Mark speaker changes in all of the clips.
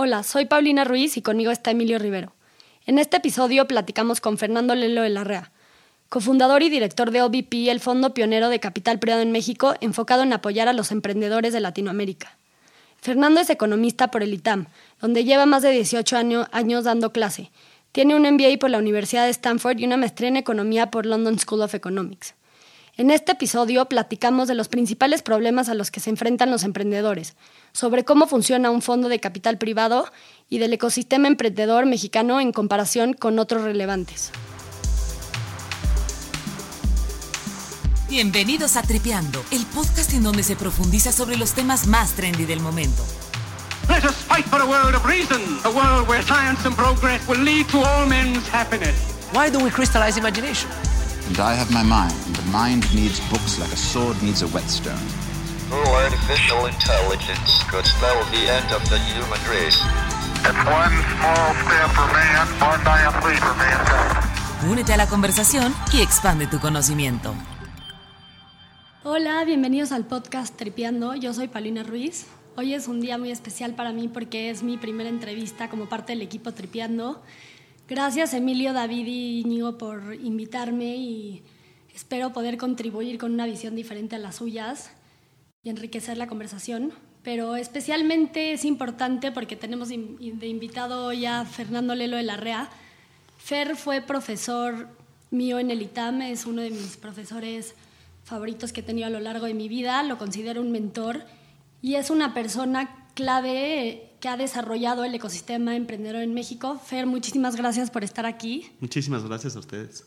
Speaker 1: Hola, soy Paulina Ruiz y conmigo está Emilio Rivero. En este episodio platicamos con Fernando Lelo de Larrea, cofundador y director de OBP, el fondo pionero de capital privado en México, enfocado en apoyar a los emprendedores de Latinoamérica. Fernando es economista por el ITAM, donde lleva más de 18 años dando clase. Tiene un MBA por la Universidad de Stanford y una maestría en economía por London School of Economics. En este episodio platicamos de los principales problemas a los que se enfrentan los emprendedores, sobre cómo funciona un fondo de capital privado y del ecosistema emprendedor mexicano en comparación con otros relevantes.
Speaker 2: Bienvenidos a Tripeando, el podcast en donde se profundiza sobre los temas más trendy del momento.
Speaker 3: Let us fight for a world of reason, a world where science and progress will lead to all men's happiness.
Speaker 4: Why do we crystallize imagination?
Speaker 5: And I have my mind. The mind needs books like a sword needs a whetstone.
Speaker 6: Through artificial intelligence could spell the end of the human race.
Speaker 7: It's one small step for man, one giant leap for mankind.
Speaker 2: Únete a la conversación y expande tu conocimiento.
Speaker 1: Hola, bienvenidos al podcast Tripeando. Yo soy Paulina Ruiz. Hoy es un día muy especial para mí porque es mi primera entrevista como parte del equipo Tripeando. Gracias Emilio, David y Íñigo por invitarme y espero poder contribuir con una visión diferente a las suyas y enriquecer la conversación. Pero especialmente es importante porque tenemos de invitado ya a Fernando Lelo de la REA. Fer fue profesor mío en el ITAM, es uno de mis profesores favoritos que he tenido a lo largo de mi vida, lo considero un mentor y es una persona clave que ha desarrollado el ecosistema emprendedor en México. Fer, muchísimas gracias por estar aquí.
Speaker 8: Muchísimas gracias a ustedes.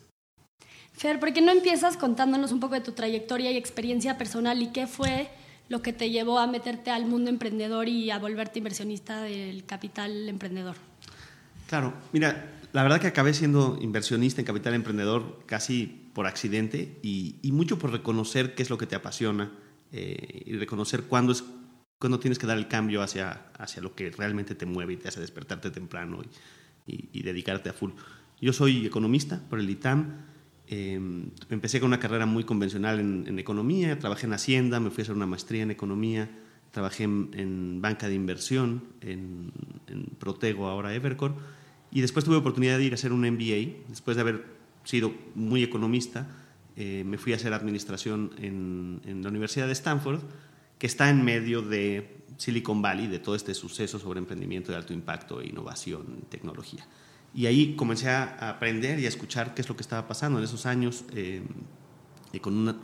Speaker 1: Fer, ¿por qué no empiezas contándonos un poco de tu trayectoria y experiencia personal y qué fue lo que te llevó a meterte al mundo emprendedor y a volverte inversionista del capital emprendedor?
Speaker 8: Claro, mira, la verdad que acabé siendo inversionista en capital emprendedor casi por accidente y, mucho por reconocer qué es lo que te apasiona eh, y reconocer cuándo es cuando tienes que dar el cambio hacia, hacia lo que realmente te mueve y te hace despertarte temprano y, dedicarte a full. Yo soy economista por el ITAM. Em, empecé con una carrera muy convencional en, economía, trabajé en Hacienda, me fui a hacer una maestría en economía, trabajé en, banca de inversión, en, Protego, ahora Evercore, y después tuve oportunidad de ir a hacer un MBA, después de haber sido muy economista, eh, me fui a hacer administración en la Universidad de Stanford, que está en medio de Silicon Valley, de todo este suceso sobre emprendimiento de alto impacto, e innovación, tecnología. Y ahí comencé a aprender y a escuchar qué es lo que estaba pasando en esos años eh, con,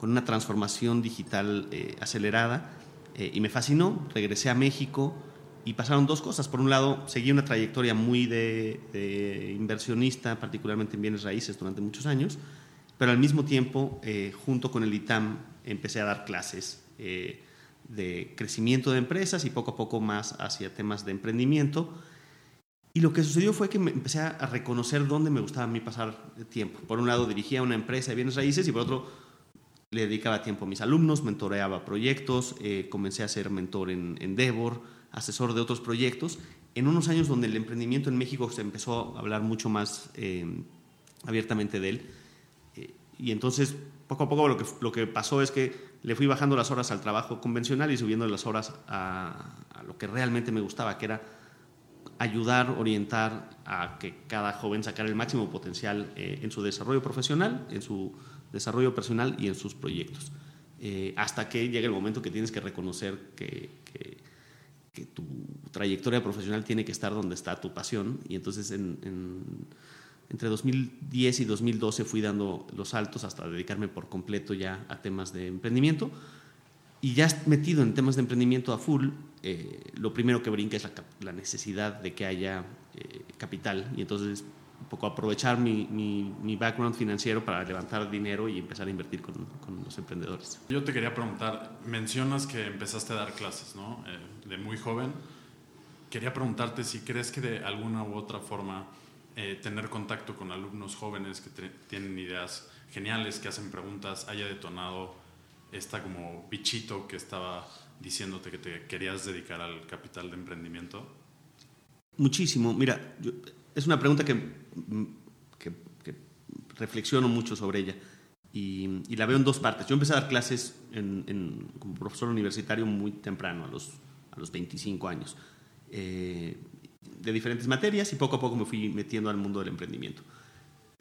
Speaker 8: una, transformación digital eh, acelerada. Eh, y me fascinó, regresé a México y pasaron dos cosas. Por un lado, seguí una trayectoria muy de inversionista, particularmente en bienes raíces, durante muchos años, pero al mismo tiempo, junto con el ITAM, empecé a dar clases eh, de crecimiento de empresas y poco a poco más hacia temas de emprendimiento. Y lo que sucedió fue que me empecé a reconocer dónde me gustaba a mí pasar tiempo. Por un lado dirigía una empresa de bienes raíces y por otro le dedicaba tiempo a mis alumnos, mentoreaba proyectos, eh, comencé a ser mentor en Endeavor, asesor de otros proyectos. En unos años donde el emprendimiento en México se empezó a hablar mucho más eh, abiertamente de él. y entonces, poco a poco lo que, lo que pasó es que le fui bajando las horas al trabajo convencional y subiendo las horas a, lo que realmente me gustaba, que era ayudar, orientar a que cada joven sacara el máximo potencial eh, en su desarrollo profesional, en su desarrollo personal y en sus proyectos. Eh, hasta que llegue el momento que tienes que reconocer que, tu trayectoria profesional tiene que estar donde está tu pasión. Y entonces entre 2010 y 2012 fui dando los saltos hasta dedicarme por completo ya a temas de emprendimiento. Y ya metido en temas de emprendimiento a full, eh, lo primero que brinca es la, necesidad de que haya eh, capital. Y entonces un poco aprovechar mi, mi, background financiero para levantar dinero y empezar a invertir con, con, los emprendedores.
Speaker 9: Yo te quería preguntar, mencionas que empezaste a dar clases, ¿no? Eh, de muy joven. Quería preguntarte si crees que de alguna u otra forma eh, tener contacto con alumnos jóvenes que tienen ideas geniales, que hacen preguntas, haya detonado esta como bichito que estaba diciéndote que te querías dedicar al capital de emprendimiento?
Speaker 8: Muchísimo. Mira, es una pregunta que, que, reflexiono mucho sobre ella y, la veo en dos partes. Yo empecé a dar clases en, como profesor universitario muy temprano, a los, a los 25 años. eh, de diferentes materias y poco a poco me fui metiendo al mundo del emprendimiento.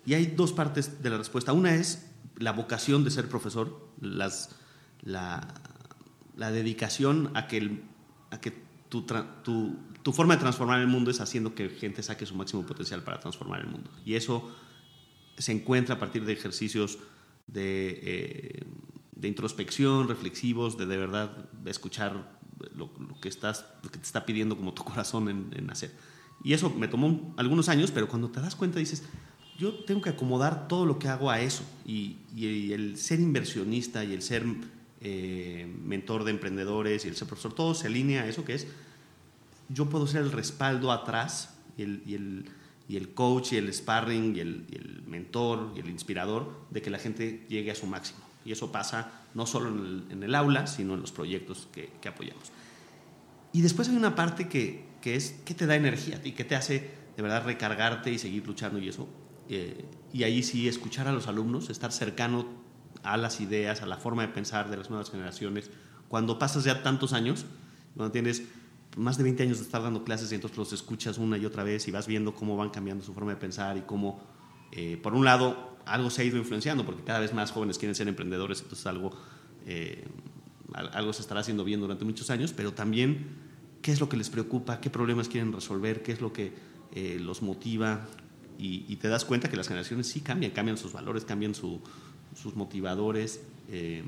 Speaker 8: Y hay dos partes de la respuesta. Una es la vocación de ser profesor, la, la dedicación a que, a que tu, tu, tu, forma de transformar el mundo es haciendo que gente saque su máximo potencial para transformar el mundo. Y eso se encuentra a partir de ejercicios de, eh, de introspección, reflexivos, de de verdad escuchar lo, que estás, lo que te está pidiendo como tu corazón en, hacer. Y eso me tomó algunos años, pero cuando te das cuenta dices, yo tengo que acomodar todo lo que hago a eso. Y, el ser inversionista y el ser eh, mentor de emprendedores y el ser profesor, todo se alinea a eso que es, yo puedo ser el respaldo atrás y el, coach y el sparring y el, mentor y el inspirador de que la gente llegue a su máximo. Y eso pasa no solo en el, aula, sino en los proyectos que, apoyamos. Y después hay una parte que, que es que te da energía y que te hace de verdad recargarte y seguir luchando y eso. Eh, y ahí sí escuchar a los alumnos, estar cercano a las ideas, a la forma de pensar de las nuevas generaciones. Cuando pasas ya tantos años, cuando tienes más de 20 años de estar dando clases y entonces los escuchas una y otra vez y vas viendo cómo van cambiando su forma de pensar y cómo, eh, por un lado, algo se ha ido influenciando, porque cada vez más jóvenes quieren ser emprendedores, entonces algo, eh, algo se estará haciendo bien durante muchos años, pero también qué es lo que les preocupa, qué problemas quieren resolver, qué es lo que eh, los motiva, y, y, te das cuenta que las generaciones sí cambian, cambian sus valores, cambian su, sus motivadores, eh,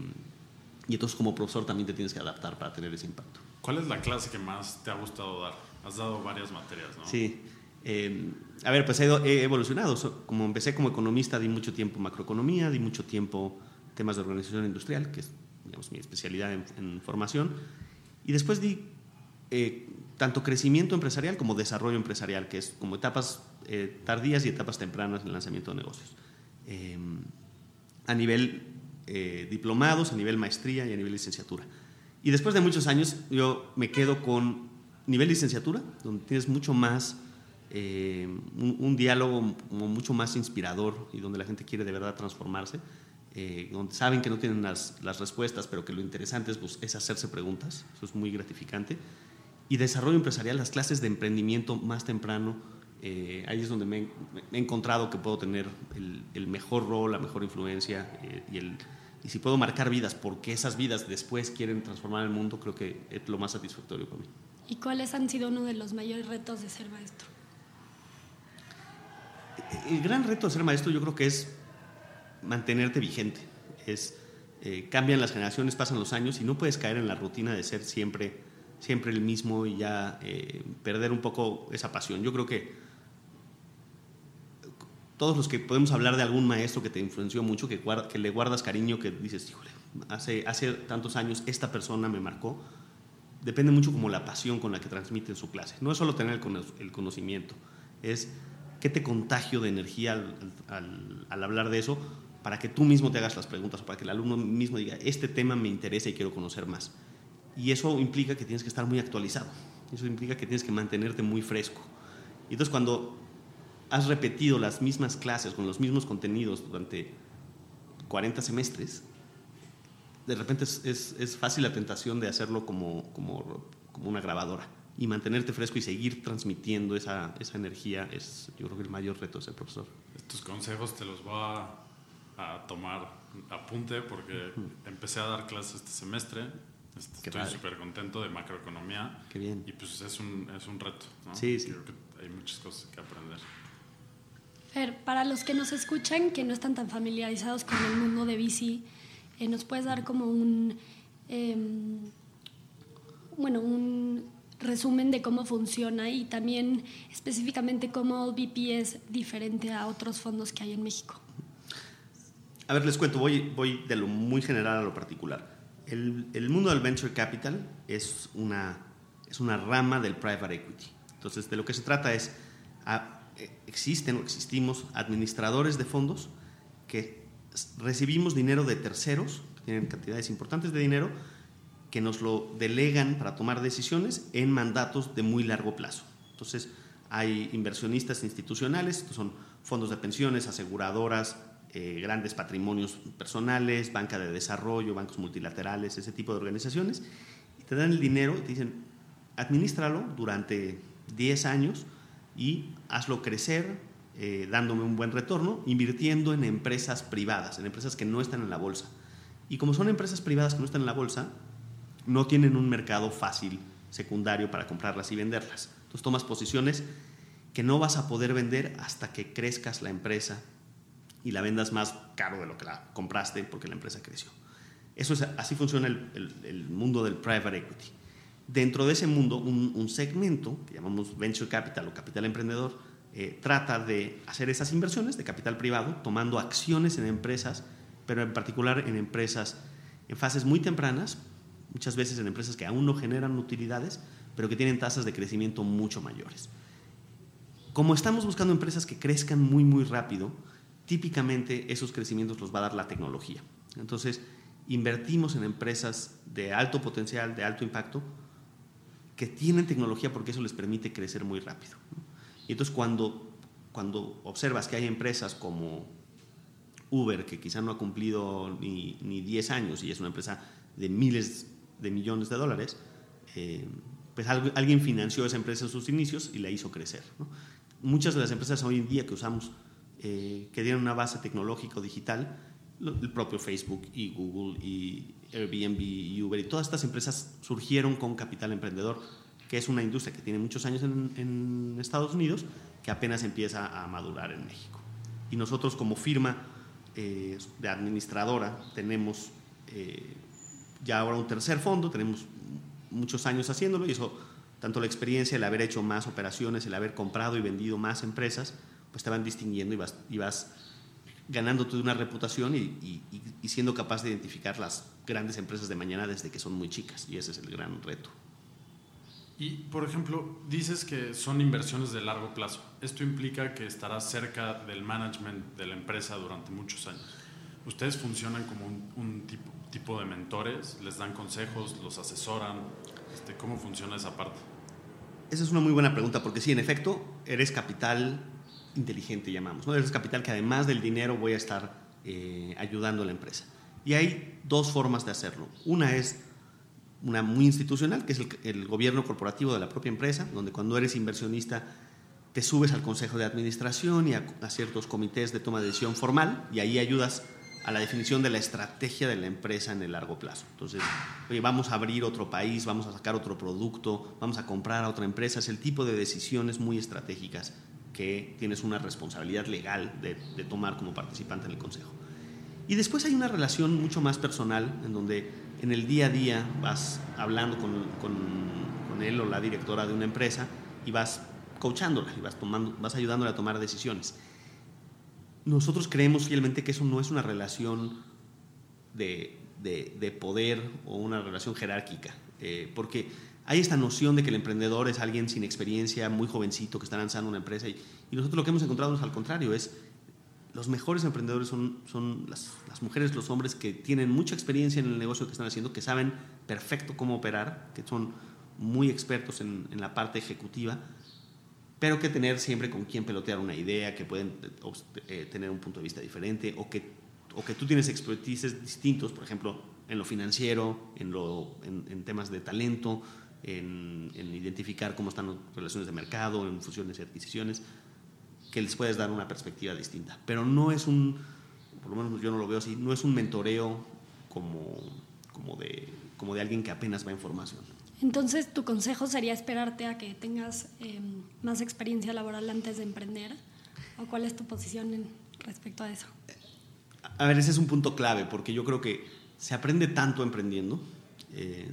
Speaker 8: y entonces como profesor también te tienes que adaptar para tener ese impacto.
Speaker 9: ¿Cuál es la clase que más te ha gustado dar? Has dado varias materias, ¿no?
Speaker 8: Sí. Eh, a ver, pues he, evolucionado. Como empecé como economista, di mucho tiempo macroeconomía, di mucho tiempo temas de organización industrial, que es digamos, mi especialidad en, en formación. Y después di eh, tanto crecimiento empresarial como desarrollo empresarial, que es como etapas eh, tardías y etapas tempranas en el lanzamiento de negocios. Eh, a nivel eh, diplomados, a nivel maestría y a nivel licenciatura. Y después de muchos años yo me quedo con nivel licenciatura, donde tienes mucho más, eh, un, un, diálogo mucho más inspirador y donde la gente quiere de verdad transformarse, eh, donde saben que no tienen las, las, respuestas, pero que lo interesante es, pues, es hacerse preguntas, eso es muy gratificante. Y desarrollo empresarial, las clases de emprendimiento más temprano, eh, ahí es donde me, me, he encontrado que puedo tener el, el mejor rol, la mejor influencia eh, y, el, y, si puedo marcar vidas porque esas vidas después quieren transformar el mundo, creo que es lo más satisfactorio para mí.
Speaker 1: ¿Y cuáles han sido uno de los mayores retos de ser maestro?
Speaker 8: El gran reto de ser maestro yo creo que es mantenerte vigente. Es, eh, cambian las generaciones, pasan los años y no puedes caer en la rutina de ser siempre, siempre el mismo y ya eh, perder un poco esa pasión. Yo creo que todos los que podemos hablar de algún maestro que te influenció mucho, que, que le guardas cariño, que dices, híjole, hace, hace tantos años esta persona me marcó, depende mucho como la pasión con la que transmite su clase. No es solo tener el conocimiento, es qué te contagio de energía al, hablar de eso para que tú mismo te hagas las preguntas para que el alumno mismo diga, este tema me interesa y quiero conocer más. Y eso implica que tienes que estar muy actualizado, eso implica que tienes que mantenerte muy fresco. Y entonces cuando has repetido las mismas clases con los mismos contenidos durante 40 semestres, de repente es, fácil la tentación de hacerlo como, una grabadora. Y mantenerte fresco y seguir transmitiendo esa, esa energía es, yo creo que el mayor reto de ser profesor.
Speaker 9: Estos consejos te los voy a, a tomar apunte porque empecé a dar clases este semestre. Estoy súper contento de macroeconomía.
Speaker 8: Qué bien.
Speaker 9: Y pues es un, es un reto. ¿no?
Speaker 8: Sí, sí.
Speaker 9: Creo que hay muchas cosas que aprender.
Speaker 1: Fer, para los que nos escuchan, que no están tan familiarizados con el mundo de bici, eh, ¿nos puedes dar como un, eh, bueno, un resumen de cómo funciona y también específicamente cómo BP es diferente a otros fondos que hay en México?
Speaker 8: A ver, les cuento, voy, voy de lo muy general a lo particular. El, el mundo del venture capital es una, es una rama del private equity. Entonces, de lo que se trata es... A, existen o existimos administradores de fondos que recibimos dinero de terceros, que tienen cantidades importantes de dinero, que nos lo delegan para tomar decisiones en mandatos de muy largo plazo. Entonces, hay inversionistas institucionales, estos son fondos de pensiones, aseguradoras, eh, grandes patrimonios personales, banca de desarrollo, bancos multilaterales, ese tipo de organizaciones, y te dan el dinero y te dicen, administralo durante 10 años y hazlo crecer, eh, dándome un buen retorno, invirtiendo en empresas privadas, en empresas que no están en la bolsa. Y como son empresas privadas que no están en la bolsa, no tienen un mercado fácil secundario para comprarlas y venderlas. Entonces tomas posiciones que no vas a poder vender hasta que crezcas la empresa y la vendas más caro de lo que la compraste porque la empresa creció. Eso es, así funciona el, mundo del private equity. Dentro de ese mundo, un, segmento que llamamos venture capital o capital emprendedor eh, trata de hacer esas inversiones de capital privado tomando acciones en empresas, pero en particular en empresas en fases muy tempranas, muchas veces en empresas que aún no generan utilidades, pero que tienen tasas de crecimiento mucho mayores. Como estamos buscando empresas que crezcan muy, muy rápido, típicamente esos crecimientos los va a dar la tecnología. Entonces, invertimos en empresas de alto potencial, de alto impacto, que tienen tecnología porque eso les permite crecer muy rápido. Y entonces cuando, cuando observas que hay empresas como Uber, que quizá no ha cumplido ni, ni 10 años y es una empresa de miles de millones de dólares, eh, pues alguien financió esa empresa en sus inicios y la hizo crecer. Muchas de las empresas hoy en día que usamos, eh, que tienen una base tecnológica digital, el propio Facebook y Google y Airbnb y Uber y todas estas empresas surgieron con capital emprendedor, que es una industria que tiene muchos años en, Estados Unidos, que apenas empieza a madurar en México. Y nosotros como firma eh, de administradora tenemos ya ahora un tercer fondo, tenemos muchos años haciéndolo y eso, tanto la experiencia, el haber hecho más operaciones, el haber comprado y vendido más empresas, pues te van distinguiendo y vas, y vas ganando toda una reputación y, y, siendo capaz de identificar las grandes empresas de mañana desde que son muy chicas y ese es el gran reto.
Speaker 9: Y, por ejemplo, dices que son inversiones de largo plazo. Esto implica que estarás cerca del management de la empresa durante muchos años. ¿Ustedes funcionan como un tipo, tipo de mentores? ¿Les dan consejos? ¿Los asesoran? Este, ¿Cómo funciona esa parte?
Speaker 8: Esa es una muy buena pregunta, porque sí, en efecto, eres capital inteligente, llamamos. Eres capital que además del dinero voy a estar eh, ayudando a la empresa. Y hay dos formas de hacerlo. Una es una muy institucional, que es el, gobierno corporativo de la propia empresa, donde cuando eres inversionista te subes al consejo de administración y a ciertos comités de toma de decisión formal y ahí ayudas a la definición de la estrategia de la empresa en el largo plazo. Entonces, oye, vamos a abrir otro país, vamos a sacar otro producto, vamos a comprar a otra empresa. Es el tipo de decisiones muy estratégicas que tienes una responsabilidad legal de, tomar como participante en el consejo. Y después hay una relación mucho más personal, en donde en el día a día vas hablando con, con, él o la directora de una empresa y vas coachándola y vas, tomando, vas ayudándola a tomar decisiones nosotros creemos fielmente que eso no es una relación de, de, poder o una relación jerárquica, eh, porque hay esta noción de que el emprendedor es alguien sin experiencia, muy jovencito, que está lanzando una empresa, y, nosotros lo que hemos encontrado es al contrario, es los mejores emprendedores son, las, mujeres, los hombres que tienen mucha experiencia en el negocio que están haciendo, que saben perfecto cómo operar, que son muy expertos en la parte ejecutiva, pero que tener siempre con quien pelotear una idea, que pueden eh, tener un punto de vista diferente o que, o que tú tienes expertices distintos, por ejemplo, en lo financiero, en, lo, en, temas de talento, en, identificar cómo están las relaciones de mercado, en fusiones y adquisiciones, que les puedes dar una perspectiva distinta. Pero no es un, por lo menos yo no lo veo así, no es un mentoreo como, como, de, como de alguien que apenas va a información.
Speaker 1: Entonces, ¿tu consejo sería esperarte a que tengas em, más experiencia laboral antes de emprender? ¿O cuál es tu posición respecto a eso?
Speaker 8: A ver, ese es un punto clave, porque yo creo que se aprende tanto emprendiendo eh,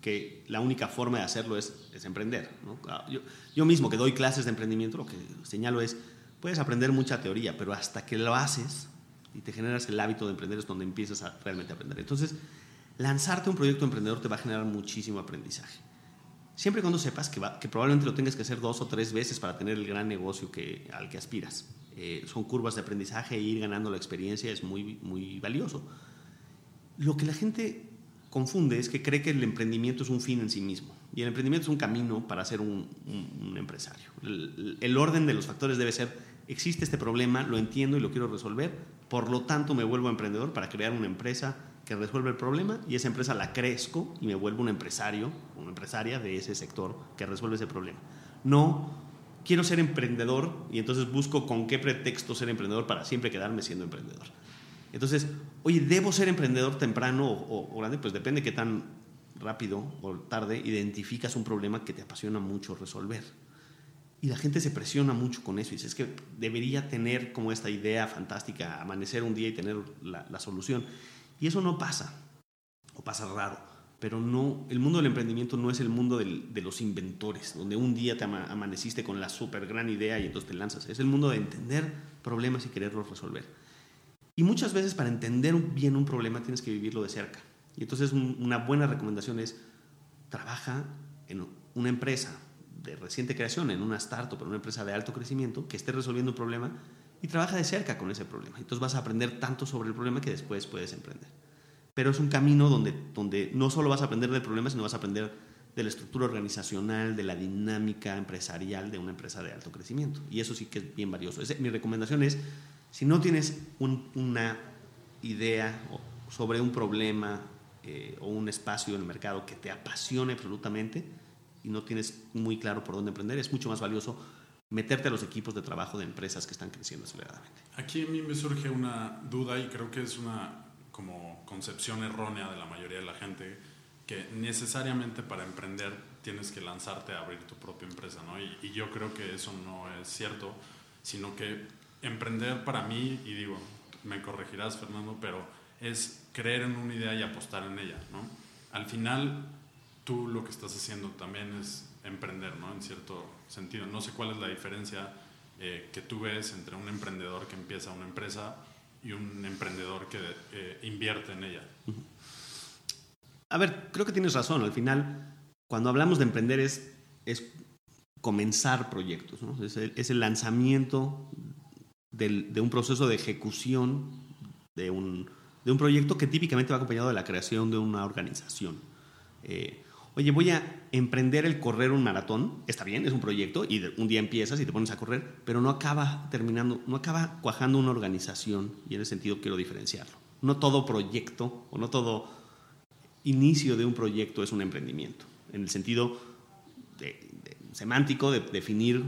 Speaker 8: que la única forma de hacerlo es, emprender. Ah, yo, yo, mismo que doy clases de emprendimiento, lo que señalo es, puedes aprender mucha teoría, pero hasta que lo haces y te generas el hábito de emprender es donde empiezas a realmente aprender. Entonces, lanzarte un proyecto emprendedor te va a generar muchísimo aprendizaje. Siempre cuando sepas que, que, probablemente lo tengas que hacer dos o tres veces para tener el gran negocio que, al que aspiras. Eh, son curvas de aprendizaje e ir ganando la experiencia es muy, muy valioso. Lo que la gente confunde es que cree que el emprendimiento es un fin en sí mismo y el emprendimiento es un camino para ser un, un, empresario. El, el, orden de los factores debe ser, existe este problema, lo entiendo y lo quiero resolver, por lo tanto me vuelvo emprendedor para crear una empresa que resuelve el problema y esa empresa la crezco y me vuelvo un empresario, una empresaria de ese sector que resuelve ese problema. No quiero ser emprendedor y entonces busco con qué pretexto ser emprendedor para siempre quedarme siendo emprendedor. Entonces, oye, ¿debo ser emprendedor temprano o, grande? Pues depende qué tan rápido o tarde identificas un problema que te apasiona mucho resolver. Y la gente se presiona mucho con eso y dice, es que debería tener como esta idea fantástica, amanecer un día y tener la, solución. Y eso no pasa, o pasa raro. Pero no, el mundo del emprendimiento no es el mundo de los inventores, donde un día te amaneciste con la super gran idea y entonces te lanzas. Es el mundo de entender problemas y quererlos resolver. Y muchas veces para entender bien un problema tienes que vivirlo de cerca. Y entonces una buena recomendación es, trabaja en una empresa de reciente creación, en una startup, en una empresa de alto crecimiento, que esté resolviendo un problema y trabaja de cerca con ese problema. Entonces vas a aprender tanto sobre el problema que después puedes emprender. Pero es un camino donde, donde no solo vas a aprender del problema, sino vas a aprender de la estructura organizacional, de la dinámica empresarial de una empresa de alto crecimiento. Y eso sí que es bien valioso. mi recomendación es, si no tienes una idea sobre un problema eh, o un espacio en el mercado que te apasione absolutamente y no tienes muy claro por dónde emprender, es mucho más valioso meterte a los equipos de trabajo de empresas que están creciendo aceleradamente.
Speaker 9: Aquí a mí me surge una duda y creo que es una como concepción errónea de la mayoría de la gente que necesariamente para emprender tienes que lanzarte a abrir tu propia empresa, ¿no? Y, y yo creo que eso no es cierto, sino que emprender para mí, y digo, me corregirás Fernando, pero es creer en una idea y apostar en ella, ¿no? Al final, tú lo que estás haciendo también es emprender, ¿no? En cierto sentido. No sé cuál es la diferencia eh, que tú ves entre un emprendedor que empieza una empresa y un emprendedor que eh, invierte en ella.
Speaker 8: A ver, creo que tienes razón. Al final, cuando hablamos de emprender es, es comenzar proyectos, ¿no? es, el, lanzamiento de un proceso de ejecución de un, de un, proyecto que típicamente va acompañado de la creación de una organización. Eh, oye, voy a emprender el correr un maratón, está bien, es un proyecto y un día empiezas y te pones a correr, pero no acaba terminando, no acaba cuajando una organización y en ese sentido quiero diferenciarlo. No todo proyecto o no todo inicio de un proyecto es un emprendimiento, en el sentido semántico de definir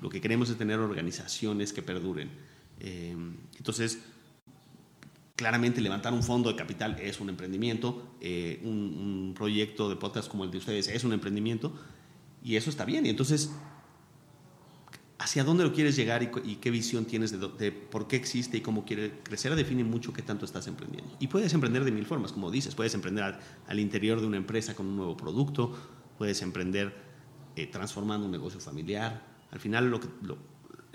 Speaker 8: lo que queremos es tener organizaciones que perduren. Eh, entonces, Claramente levantar un fondo de capital es un emprendimiento, eh, un, proyecto de podcast como el de ustedes es un emprendimiento y eso está bien. Y entonces, ¿hacia dónde lo quieres llegar y, qué visión tienes de, por qué existe y cómo quiere crecer? Define mucho qué tanto estás emprendiendo. Y puedes emprender de mil formas, como dices, puedes emprender al, interior de una empresa con un nuevo producto, puedes emprender eh, transformando un negocio familiar. Al final,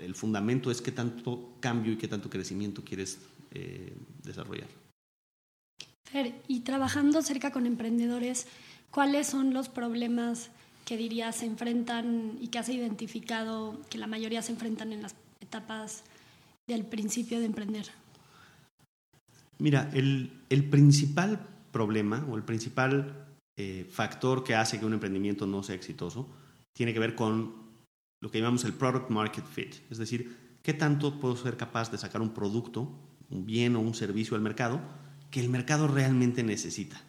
Speaker 8: el fundamento es qué tanto cambio y qué tanto crecimiento quieres eh, desarrollar.
Speaker 1: Fer, y trabajando cerca con emprendedores, ¿cuáles son los problemas que dirías se enfrentan y que has identificado que la mayoría se enfrentan en las etapas del principio de emprender?
Speaker 8: Mira, el, el principal problema o el principal eh, factor que hace que un emprendimiento no sea exitoso tiene que ver con lo que llamamos el product market fit, es decir, qué tanto puedo ser capaz de sacar un producto un bien o un servicio al mercado que el mercado realmente necesita,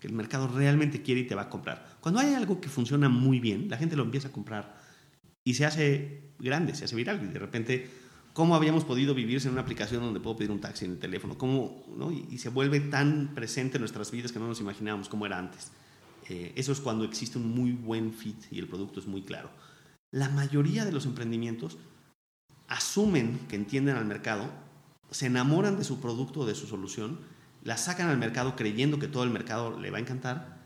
Speaker 8: que el mercado realmente quiere y te va a comprar. Cuando hay algo que funciona muy bien, la gente lo empieza a comprar y se hace grande, se hace viral y de repente, ¿cómo habíamos podido vivir sin una aplicación donde puedo pedir un taxi en el teléfono? ¿Cómo, y, se vuelve tan presente en nuestras vidas que no nos imaginábamos cómo era antes. Eh, eso es cuando existe un muy buen fit y el producto es muy claro. La mayoría de los emprendimientos asumen que entienden al mercado se enamoran de su producto de su solución, la sacan al mercado creyendo que todo el mercado le va a encantar,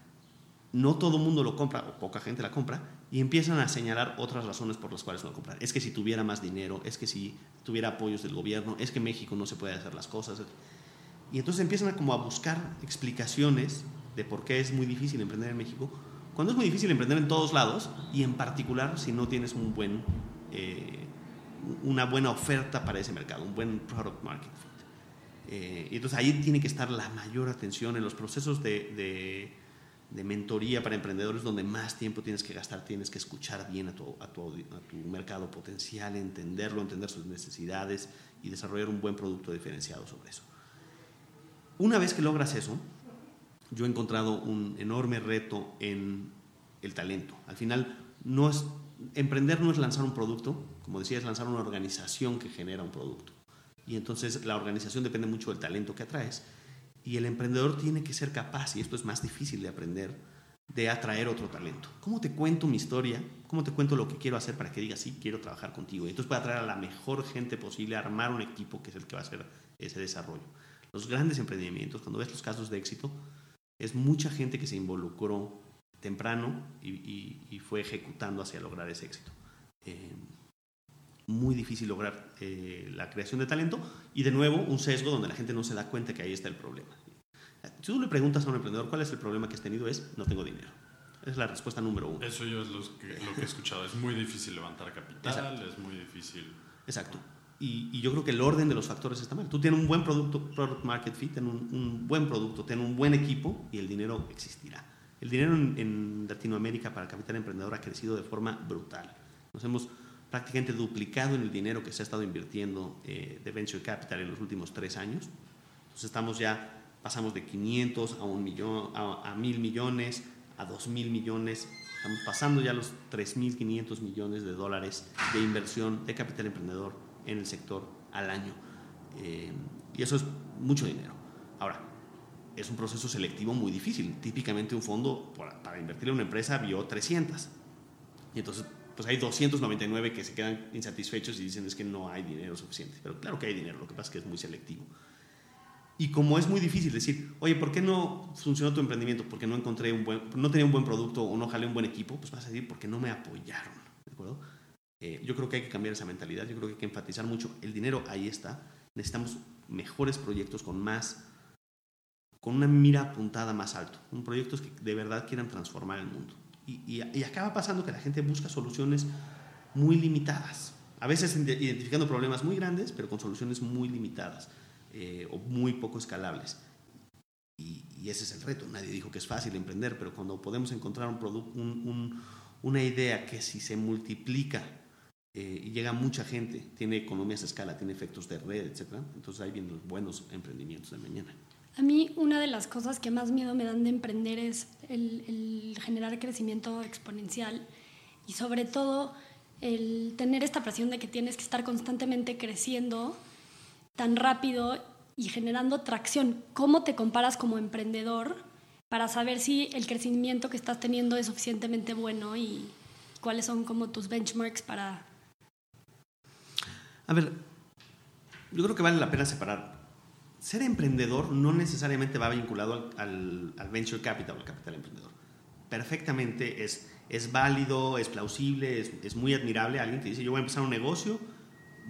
Speaker 8: no todo el mundo lo compra o poca gente la compra y empiezan a señalar otras razones por las cuales no comprar. Es que si tuviera más dinero, es que si tuviera apoyos del gobierno, es que México no se puede hacer las cosas. Y entonces empiezan a como a buscar explicaciones de por qué es muy difícil emprender en México, cuando es muy difícil emprender en todos lados y en particular si no tienes un buen eh, una buena oferta para ese mercado, un buen product market fit. Eh, entonces ahí tiene que estar la mayor atención en los procesos de, de, mentoría para emprendedores donde más tiempo tienes que gastar, tienes que escuchar bien a tu, a tu, a tu mercado potencial, entenderlo, entender sus necesidades y desarrollar un buen producto diferenciado sobre eso. Una vez que logras eso, yo he encontrado un enorme reto en el talento. Al final, no es, emprender no es lanzar un producto, como decía, es lanzar una organización que genera un producto. Y entonces la organización depende mucho del talento que atraes. Y el emprendedor tiene que ser capaz, y esto es más difícil de aprender, de atraer otro talento. ¿Cómo te cuento mi historia? ¿Cómo te cuento lo que quiero hacer para que digas, sí, quiero trabajar contigo? Y entonces puede atraer a la mejor gente posible, armar un equipo que es el que va a hacer ese desarrollo. Los grandes emprendimientos, cuando ves los casos de éxito, es mucha gente que se involucró temprano y, fue ejecutando hacia lograr ese éxito. Eh, muy difícil lograr eh, la creación de talento y de nuevo un sesgo donde la gente no se da cuenta que ahí está el problema. Si tú le preguntas a un emprendedor cuál es el problema que has tenido es no tengo dinero. Es la respuesta número uno.
Speaker 9: Eso yo es lo que, lo que he escuchado. Es muy difícil levantar capital, es muy difícil.
Speaker 8: Exacto. Y, yo creo que el orden de los factores está mal. Tú tienes un buen producto, product market fit, tienes un, buen producto, tienes un buen equipo y el dinero existirá. El dinero en, Latinoamérica para el capital emprendedor ha crecido de forma brutal. Nos hemos prácticamente duplicado en el dinero que se ha estado invirtiendo eh, de venture capital en los últimos tres años. Entonces estamos ya, pasamos de 500 a, un millón, a, a mil millones, a dos mil millones, estamos pasando ya los 3.500 millones de dólares de inversión de capital emprendedor en el sector al año. Eh, y eso es mucho dinero. Ahora, es un proceso selectivo muy difícil. Típicamente un fondo para, invertir en una empresa vio 300. Y entonces, pues hay 299 que se quedan insatisfechos y dicen es que no hay dinero suficiente. Pero claro que hay dinero, lo que pasa es que es muy selectivo. Y como es muy difícil decir, oye, ¿por qué no funcionó tu emprendimiento? Porque no encontré un buen, no tenía un buen producto o no jalé un buen equipo, pues vas a decir, porque no me apoyaron. ¿De acuerdo? Eh, yo creo que hay que cambiar esa mentalidad, yo creo que hay que enfatizar mucho. El dinero ahí está, necesitamos mejores proyectos con más, con una mira apuntada más alto, un proyectos que de verdad quieran transformar el mundo. Y, acaba pasando que la gente busca soluciones muy limitadas, a veces identificando problemas muy grandes, pero con soluciones muy limitadas eh, o muy poco escalables. Y, ese es el reto. Nadie dijo que es fácil emprender, pero cuando podemos encontrar un producto, una idea que si se multiplica eh, y llega mucha gente, tiene economías a escala, tiene efectos de red, etc. Entonces ahí vienen los buenos emprendimientos de mañana.
Speaker 1: A mí una de las cosas que más miedo me dan de emprender es el, generar crecimiento exponencial y sobre todo el tener esta presión de que tienes que estar constantemente creciendo tan rápido y generando tracción. ¿Cómo te comparas como emprendedor para saber si el crecimiento que estás teniendo es suficientemente bueno y cuáles son como tus benchmarks para
Speaker 8: a ver, yo creo que vale la pena separar. Ser emprendedor no necesariamente va vinculado al, venture capital, al capital emprendedor. Perfectamente es, es válido, es plausible, es, muy admirable. Alguien te dice, yo voy a empezar un negocio,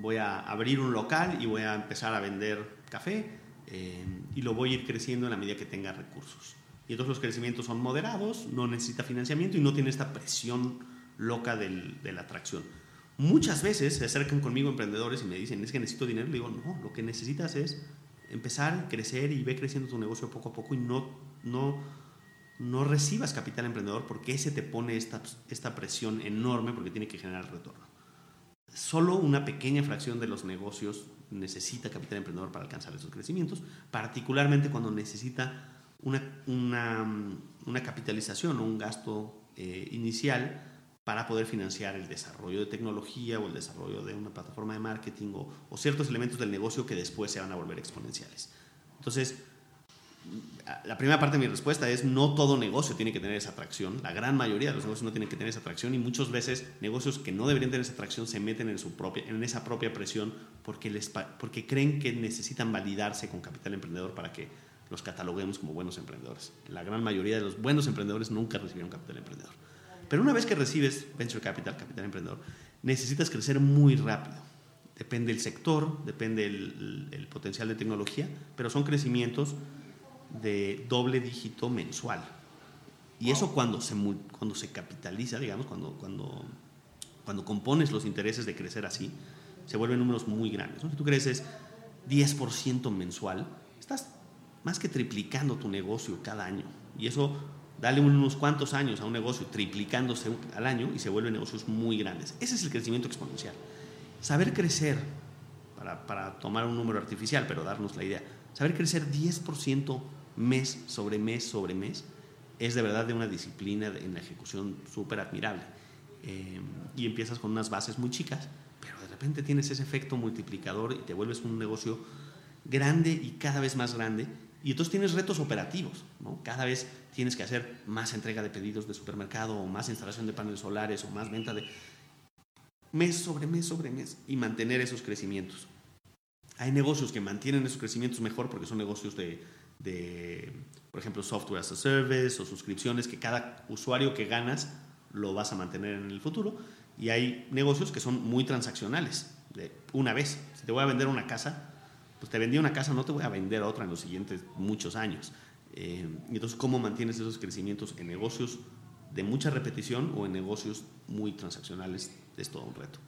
Speaker 8: voy a abrir un local y voy a empezar a vender café eh, y lo voy a ir creciendo en la medida que tenga recursos. Y entonces los crecimientos son moderados, no necesita financiamiento y no tiene esta presión loca de la atracción. Muchas veces se acercan conmigo emprendedores y me dicen, es que necesito dinero. Le digo, no, lo que necesitas es empezar, crecer y ve creciendo tu negocio poco a poco y no, no, no recibas capital emprendedor porque ese te pone esta, esta presión enorme porque tiene que generar retorno. Solo una pequeña fracción de los negocios necesita capital emprendedor para alcanzar esos crecimientos, particularmente cuando necesita una, una, una capitalización o un gasto eh, inicial para poder financiar el desarrollo de tecnología o el desarrollo de una plataforma de marketing o, ciertos elementos del negocio que después se van a volver exponenciales. Entonces, la primera parte de mi respuesta es no todo negocio tiene que tener esa atracción. La gran mayoría de los negocios no tienen que tener esa atracción y muchas veces negocios que no deberían tener esa atracción se meten en, esa propia presión porque creen que necesitan validarse con capital emprendedor para que los cataloguemos como buenos emprendedores. La gran mayoría de los buenos emprendedores nunca recibieron capital emprendedor. Pero una vez que recibes venture capital, capital emprendedor, necesitas crecer muy rápido. Depende del sector, depende el, potencial de tecnología, pero son crecimientos de doble dígito mensual. Y eso cuando se, cuando se capitaliza, digamos, cuando, cuando, cuando compones los intereses de crecer así, se vuelven números muy grandes. Si tú creces 10% mensual, estás más que triplicando tu negocio cada año. Y eso dale unos cuantos años a un negocio triplicándose al año y se vuelven negocios muy grandes. Ese es el crecimiento exponencial. Saber crecer, para, tomar un número artificial, pero darnos la idea, Saber crecer 10% mes sobre mes sobre mes es de verdad de una disciplina en la ejecución súper admirable. Eh, y empiezas con unas bases muy chicas, pero de repente tienes ese efecto multiplicador y te vuelves un negocio grande y cada vez más grande. Y entonces tienes retos operativos, ¿no? Cada vez tienes que hacer más entrega de pedidos de supermercado o más instalación de paneles solares o más venta de mes sobre mes sobre mes y mantener esos crecimientos. Hay negocios que mantienen esos crecimientos mejor porque son negocios de, de, por ejemplo, software as a service o suscripciones que cada usuario que ganas lo vas a mantener en el futuro. Y hay negocios que son muy transaccionales, de una vez. Si te voy a vender una casa, pues te vendí una casa, no te voy a vender otra en los siguientes muchos años. Eh, entonces, ¿cómo mantienes esos crecimientos en negocios de mucha repetición o en negocios muy transaccionales? Es todo un reto.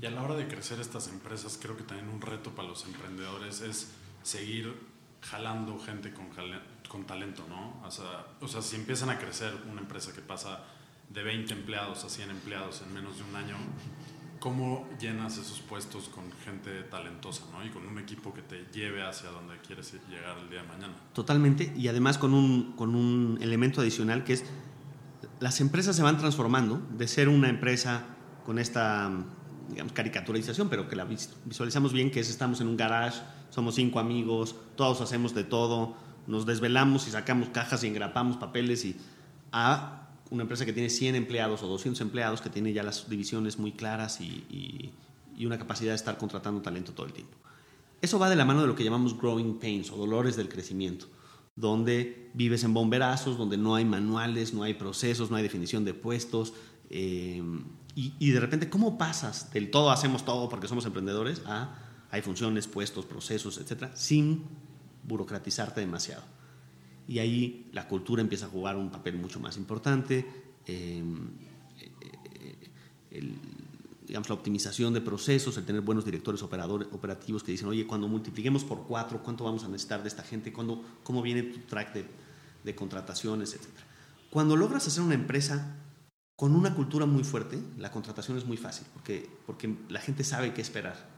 Speaker 9: Y a la hora de crecer estas empresas, creo que también un reto para los emprendedores es seguir jalando gente con, con talento, ¿no? O sea, o sea, si empiezan a crecer una empresa que pasa de 20 empleados a 100 empleados en menos de un año, ¿cómo llenas esos puestos con gente talentosa, ¿no? Y con un equipo que te lleve hacia donde quieres llegar el día de mañana.
Speaker 8: Totalmente, y además con un, con un elemento adicional que es, las empresas se van transformando de ser una empresa con esta digamos, caricaturización, pero que la visualizamos bien, que es estamos en un garage, somos cinco amigos, todos hacemos de todo, nos desvelamos y sacamos cajas y engrapamos papeles y a una empresa que tiene 100 empleados o 200 empleados, que tiene ya las divisiones muy claras y, y una capacidad de estar contratando talento todo el tiempo. Eso va de la mano de lo que llamamos growing pains o dolores del crecimiento, donde vives en bomberazos, donde no hay manuales, no hay procesos, no hay definición de puestos, eh, y, de repente, ¿cómo pasas del todo hacemos todo porque somos emprendedores a hay funciones, puestos, procesos, etcétera, sin burocratizarte demasiado? Y ahí la cultura empieza a jugar un papel mucho más importante. Eh, eh, digamos, la optimización de procesos, el tener buenos directores operadores, operativos que dicen, oye, cuando multipliquemos por cuatro, ¿cuánto vamos a necesitar de esta gente? ¿Cuándo, ¿Cómo viene tu track de, de contrataciones, etcétera? Cuando logras hacer una empresa con una cultura muy fuerte, la contratación es muy fácil, porque, porque la gente sabe qué esperar.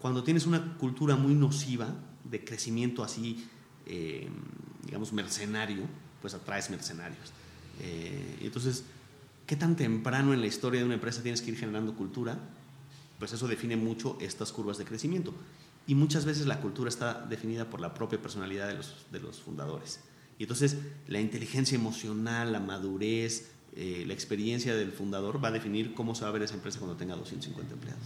Speaker 8: Cuando tienes una cultura muy nociva, de crecimiento así, eh, digamos, mercenario, pues atraes mercenarios. Eh, entonces, ¿qué tan temprano en la historia de una empresa tienes que ir generando cultura? Pues eso define mucho estas curvas de crecimiento. Y muchas veces la cultura está definida por la propia personalidad de los, de los fundadores. Y entonces la inteligencia emocional, la madurez, eh, la experiencia del fundador va a definir cómo se va a ver esa empresa cuando tenga 250 empleados.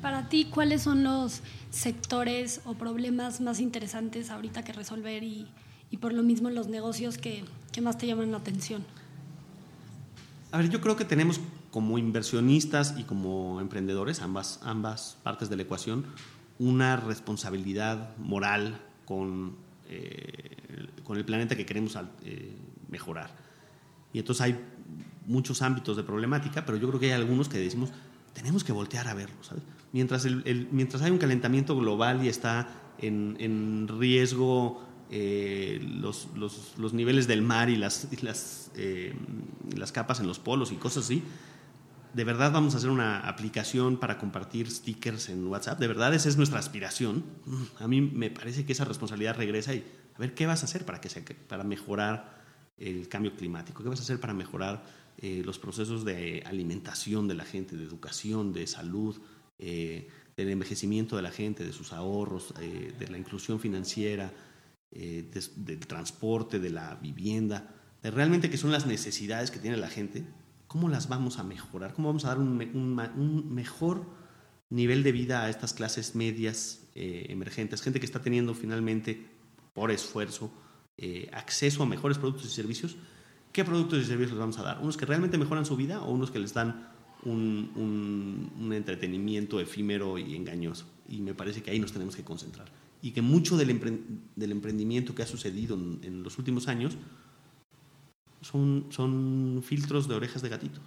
Speaker 1: Para ti, ¿cuáles son los sectores o problemas más interesantes ahorita que resolver y, y por lo mismo los negocios que, que, más te llaman la atención?
Speaker 8: A ver, yo creo que tenemos como inversionistas y como emprendedores, ambas, ambas partes de la ecuación, una responsabilidad moral con, eh, con el planeta que queremos eh, mejorar. Y entonces hay muchos ámbitos de problemática, pero yo creo que hay algunos que decimos, tenemos que voltear a verlo, ¿sabes? Mientras, el, mientras hay un calentamiento global y está en, en riesgo eh, los, los, los, niveles del mar y las, las, eh, las capas en los polos y cosas así, de verdad vamos a hacer una aplicación para compartir stickers en WhatsApp. De verdad esa es nuestra aspiración. A mí me parece que esa responsabilidad regresa y a ver qué vas a hacer para, que para mejorar el cambio climático? ¿Qué vas a hacer para mejorar eh, los procesos de alimentación de la gente, de educación, de salud, eh, del envejecimiento de la gente, de sus ahorros, eh, de la inclusión financiera, del transporte, de la vivienda, de realmente qué son las necesidades que tiene la gente? ¿Cómo las vamos a mejorar? ¿Cómo vamos a dar un, mejor nivel de vida a estas clases medias emergentes? Gente que está teniendo finalmente, por esfuerzo, acceso a mejores productos y servicios, ¿qué productos y servicios les vamos a dar? ¿Unos que realmente mejoran su vida o unos que les dan un, entretenimiento efímero y engañoso? Y me parece que ahí nos tenemos que concentrar. Y que mucho del, emprendimiento que ha sucedido en, los últimos años son, son filtros de orejas de gatito.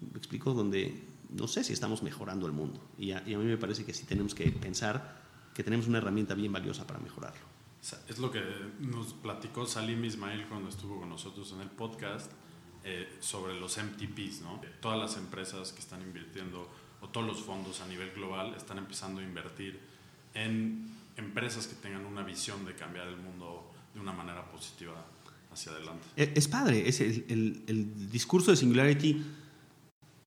Speaker 8: Me explico, donde no sé si estamos mejorando el mundo. Y a, y a mí me parece que sí tenemos que pensar que tenemos una herramienta bien valiosa para mejorarlo.
Speaker 9: Es lo que nos platicó Salim Ismail cuando estuvo con nosotros en el podcast eh, sobre los MTPs, ¿no? Todas las empresas que están invirtiendo o todos los fondos a nivel global están empezando a invertir en empresas que tengan una visión de cambiar el mundo de una manera positiva hacia adelante.
Speaker 8: E, es padre, es el, el, discurso de Singularity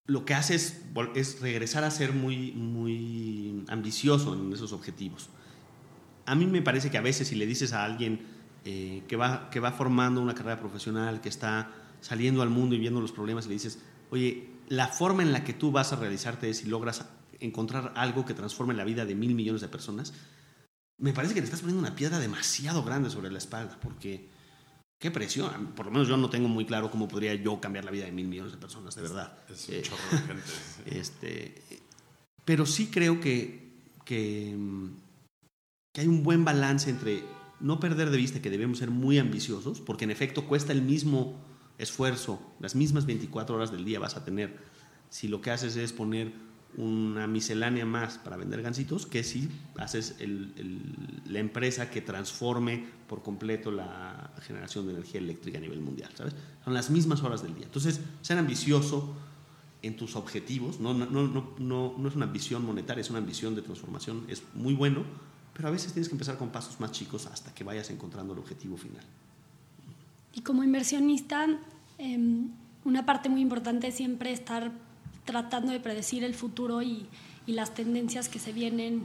Speaker 8: lo que hace es, es, regresar a ser muy, muy ambicioso en esos objetivos. A mí me parece que a veces si le dices a alguien eh, que, va, que va formando una carrera profesional, que está saliendo al mundo y viendo los problemas, y le dices, oye, la forma en la que tú vas a realizarte es si logras encontrar algo que transforme la vida de mil millones de personas, me parece que te estás poniendo una piedra demasiado grande sobre la espalda, porque qué presión. Por lo menos yo no tengo muy claro cómo podría yo cambiar la vida de mil millones de personas, de verdad.
Speaker 9: Es un eh, chorro de gente.
Speaker 8: Este, pero sí creo que, que, que hay un buen balance entre no perder de vista que debemos ser muy ambiciosos, porque en efecto cuesta el mismo esfuerzo, las mismas 24 horas del día vas a tener si lo que haces es poner una miscelánea más para vender gansitos que si haces la empresa que transforme por completo la generación de energía eléctrica a nivel mundial, ¿sabes? Son las mismas horas del día. Entonces, ser ambicioso en tus objetivos, no, no, no, no, no es una ambición monetaria, es una ambición de transformación, es muy bueno, pero a veces tienes que empezar con pasos más chicos hasta que vayas encontrando el objetivo final.
Speaker 1: Y como inversionista, em, una parte muy importante es siempre estar tratando de predecir el futuro y, y las tendencias que se vienen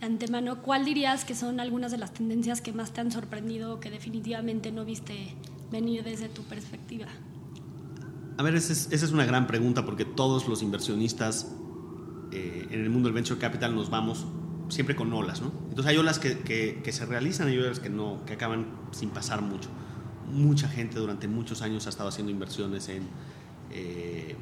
Speaker 1: de antemano. ¿Cuál dirías que son algunas de las tendencias que más te han sorprendido o que definitivamente no viste venir desde tu perspectiva?
Speaker 8: A ver, esa es, esa es una gran pregunta porque todos los inversionistas eh, en el mundo del venture capital nos vamos siempre con olas, ¿no? Entonces hay olas que, que, que se realizan y olas que no, que acaban sin pasar mucho. Mucha gente durante muchos años ha estado haciendo inversiones en eh,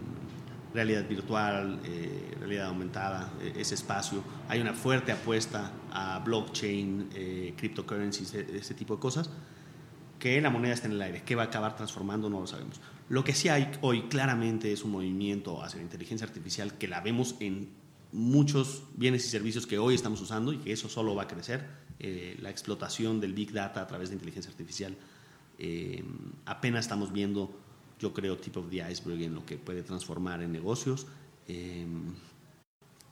Speaker 8: realidad virtual, eh, realidad aumentada, eh, ese espacio. Hay una fuerte apuesta a blockchain, eh, cryptocurrencies, e, ese tipo de cosas, que la moneda está en el aire. ¿Qué va a acabar transformando? No lo sabemos. Lo que sí hay hoy claramente es un movimiento hacia la inteligencia artificial que la vemos en muchos bienes y servicios que hoy estamos usando y que eso solo va a crecer. la explotación del big data a través de inteligencia artificial. apenas estamos viendo yo creo, tip of the iceberg en lo que puede transformar en negocios. Eh,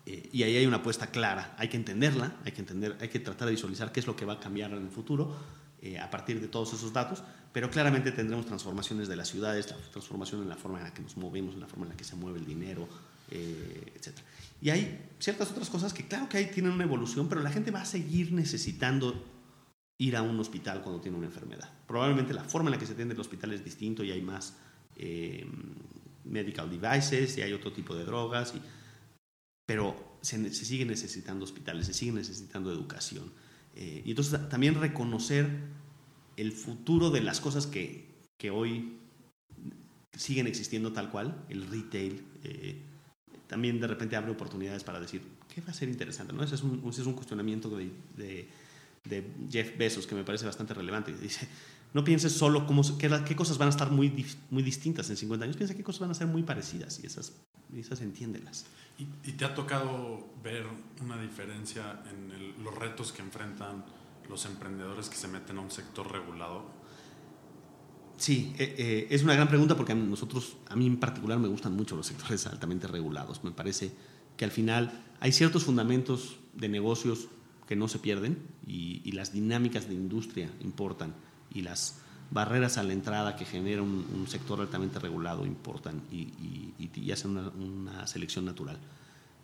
Speaker 8: eh, y ahí hay una apuesta clara. Hay que entenderla, hay que, entender, hay que tratar de visualizar qué es lo que va a cambiar en el futuro eh, a partir de todos esos datos, pero claramente tendremos transformaciones de las ciudades, transformación en la forma en la que nos movemos, en la forma en la que se mueve el dinero, etc. Y hay ciertas otras cosas que claro que ahí tienen una evolución, pero la gente va a seguir necesitando ir a un hospital cuando tiene una enfermedad. Probablemente la forma en la que se atiende el hospital es distinto y hay más eh, medical devices y hay otro tipo de drogas, y, pero se, se siguen necesitando hospitales, se sigue necesitando educación. Eh, y entonces también reconocer el futuro de las cosas que, que hoy siguen existiendo tal cual, el retail, eh, también de repente abre oportunidades para decir, ¿qué va a ser interesante? ¿no? Ese, es un, ese es un cuestionamiento de, de, de, Jeff Bezos que me parece bastante relevante. Dice, no pienses solo cómo, qué, qué, cosas van a estar muy, muy distintas en 50 años, piensa qué cosas van a ser muy parecidas y esas, esas entiéndelas.
Speaker 9: ¿Y, te ha tocado ver una diferencia en los retos que enfrentan los emprendedores que se meten a un sector regulado?
Speaker 8: Sí, eh, eh, es una gran pregunta porque a nosotros, a mí en particular me gustan mucho los sectores altamente regulados. Me parece que al final hay ciertos fundamentos de negocios que no se pierden y, y las dinámicas de industria importan y las barreras a la entrada que genera un, sector altamente regulado importan y, hacen una, selección natural.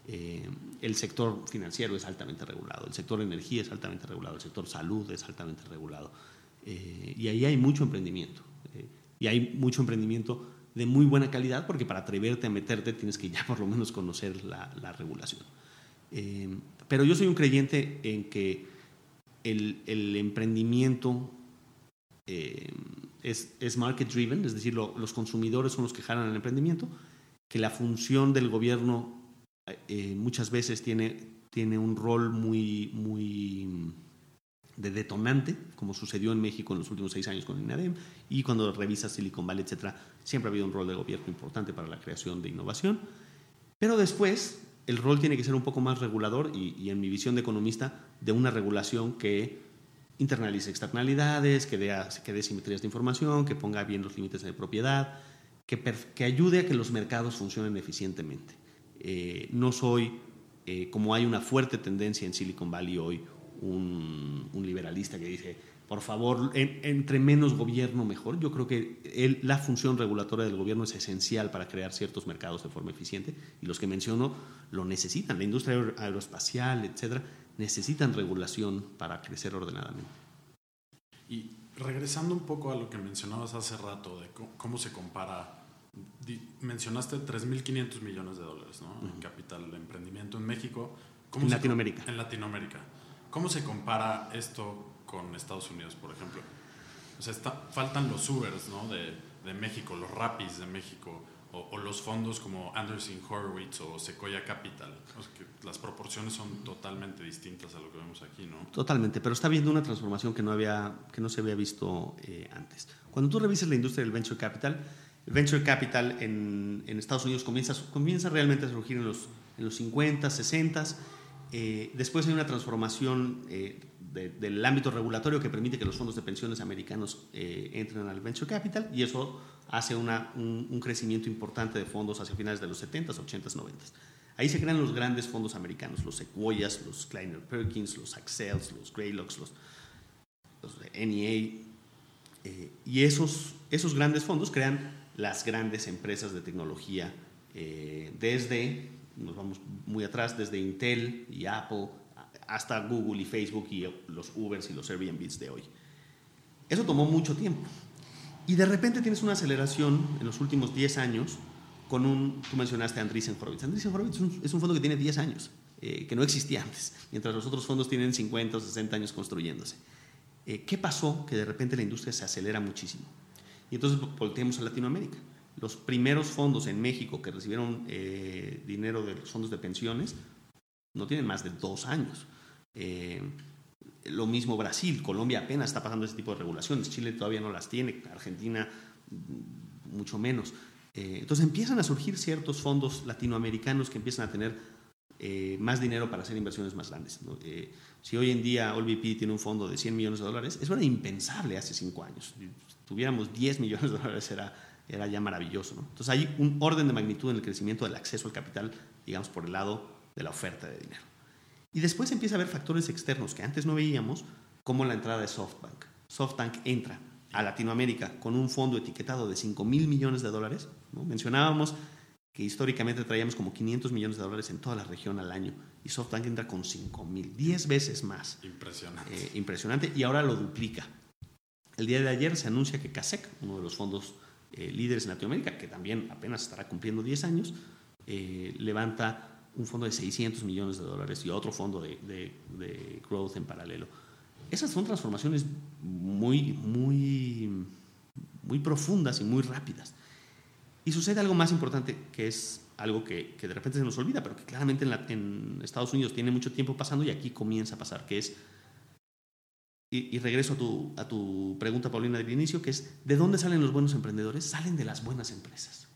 Speaker 8: Eh, el sector financiero es altamente regulado, el sector energía es altamente regulado, el sector salud es altamente regulado. Eh, y ahí hay mucho emprendimiento. Eh, y hay mucho emprendimiento de muy buena calidad porque para atreverte a meterte tienes que ya por lo menos conocer la, la regulación. pero yo soy un creyente en que el, el emprendimiento eh, es, es, market driven, es decir, los consumidores son los que jalan el emprendimiento, que la función del gobierno eh, muchas veces tiene, tiene un rol muy de detonante, como sucedió en México en los últimos seis años con INADEM, y cuando revisas Silicon Valley, etcétera, siempre ha habido un rol de gobierno importante para la creación de innovación. Pero después, el rol tiene que ser un poco más regulador y, en mi visión de economista, de una regulación que internalice externalidades, que dé, que simetrías de información, que ponga bien los límites de propiedad, que, que ayude a que los mercados funcionen eficientemente. Eh, no soy, eh, como hay una fuerte tendencia en Silicon Valley hoy, un, un liberalista que dice, por favor, en- entre menos gobierno mejor. Yo creo que el- la función regulatoria del gobierno es esencial para crear ciertos mercados de forma eficiente y los que menciono lo necesitan. La industria aer- aeroespacial, etcétera, necesitan regulación para crecer ordenadamente.
Speaker 9: Y regresando un poco a lo que mencionabas hace rato, de cómo, se compara, mencionaste 3.500 millones de dólares ¿no? en capital de emprendimiento en México. ¿Cómo
Speaker 8: En Latinoamérica.
Speaker 9: En Latinoamérica. ¿Cómo se compara esto con Estados Unidos, por ejemplo? O sea, está- faltan los Ubers ¿no? de, de México, los Rapis de México, o, o los fondos como Anderson Horowitz o Sequoia Capital. O sea, que las proporciones son totalmente distintas a lo que vemos aquí, ¿no?
Speaker 8: Totalmente, pero está viendo una transformación que no, había, que no se había visto eh, antes. Cuando tú revisas la industria del venture capital, el venture capital en, en Estados Unidos comienza, comienza realmente a surgir en los, en los 50, 60. Eh, después hay una transformación eh, de- del ámbito regulatorio que permite que los fondos de pensiones americanos eh, entren al venture capital y eso hace un, crecimiento importante de fondos hacia finales de los 70s, 80s, 90s. Ahí se crean los grandes fondos americanos, los Sequoias, los Kleiner Perkins, los Accels, los Greylocks, los, los NEA. y esos, esos grandes fondos crean las grandes empresas de tecnología, desde, nos vamos muy atrás, desde Intel y Apple hasta Google y Facebook y los Ubers y los Airbnbs de hoy. Eso tomó mucho tiempo. Y de repente tienes una aceleración en los últimos 10 años con un, tú mencionaste a Horowitz. Andreessen Horowitz es un, fondo que tiene 10 años, eh, que no existía antes, mientras los otros fondos tienen 50 o 60 años construyéndose. Eh, ¿Qué pasó? Que de repente la industria se acelera muchísimo. Y entonces volteemos a Latinoamérica. Los primeros fondos en México que recibieron eh, dinero de los fondos de pensiones no tienen más de dos años. Eh, lo mismo Brasil, Colombia apenas está pasando ese tipo de regulaciones, Chile todavía no las tiene, Argentina mm, mucho menos. Eh, entonces empiezan a surgir ciertos fondos latinoamericanos que empiezan a tener eh, más dinero para hacer inversiones más grandes. ¿no? Eh, si hoy en día OLVP tiene un fondo de 100 millones de dólares, eso era impensable hace cinco años. Si tuviéramos 10 millones de dólares era, era ya maravilloso. ¿no? Entonces hay un orden de magnitud en el crecimiento del acceso al capital, digamos, por el lado de la oferta de dinero. Y después empieza a haber factores externos que antes no veíamos, como la entrada de SoftBank. SoftBank entra a Latinoamérica con un fondo etiquetado de 5 mil millones de dólares. ¿no? Mencionábamos que históricamente traíamos como 500 millones de dólares en toda la región al año y SoftBank entra con 5 mil, 10 veces más.
Speaker 9: Impresionante.
Speaker 8: Eh, impresionante y ahora lo duplica. El día de ayer se anuncia que CASEC, uno de los fondos eh, líderes en Latinoamérica, que también apenas estará cumpliendo 10 años, eh, levanta un fondo de 600 millones de dólares y otro fondo de, de, de growth en paralelo. Esas son transformaciones muy, muy, muy profundas y muy rápidas. Y sucede algo más importante, que es algo que, que de repente se nos olvida, pero que claramente en, la, en, Estados Unidos tiene mucho tiempo pasando y aquí comienza a pasar, que es, y, y regreso a tu, a tu pregunta, Paulina, del inicio, que es, ¿de dónde salen los buenos emprendedores? Salen de las buenas empresas.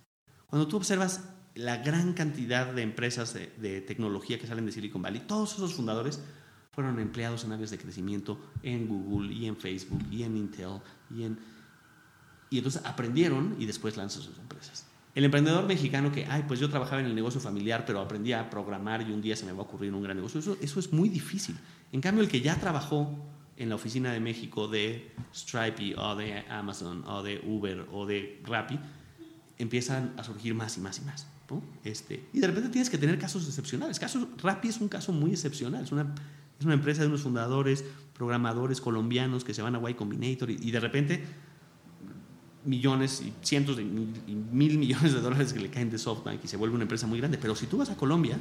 Speaker 8: Cuando tú observas la gran cantidad de empresas de, de, tecnología que salen de Silicon Valley, todos esos fundadores fueron empleados en áreas de crecimiento en Google y en Facebook y en Intel y en... Y entonces aprendieron y después lanzan sus empresas. El emprendedor mexicano que, ay, pues yo trabajaba en el negocio familiar, pero aprendí a programar y un día se me va a ocurrir un gran negocio, eso, eso es muy difícil. En cambio, el que ya trabajó en la oficina de México de Stripe o de Amazon o de Uber o de Rappi, empiezan a surgir más y más y más. ¿no? Este, y de repente tienes que tener casos excepcionales. Casos, Rappi es un caso muy excepcional. Es una, es una empresa de unos fundadores, programadores colombianos que se van a Y Combinator y, y de repente millones y cientos de y mil millones de dólares que le caen de SoftBank y se vuelve una empresa muy grande. Pero si tú vas a Colombia,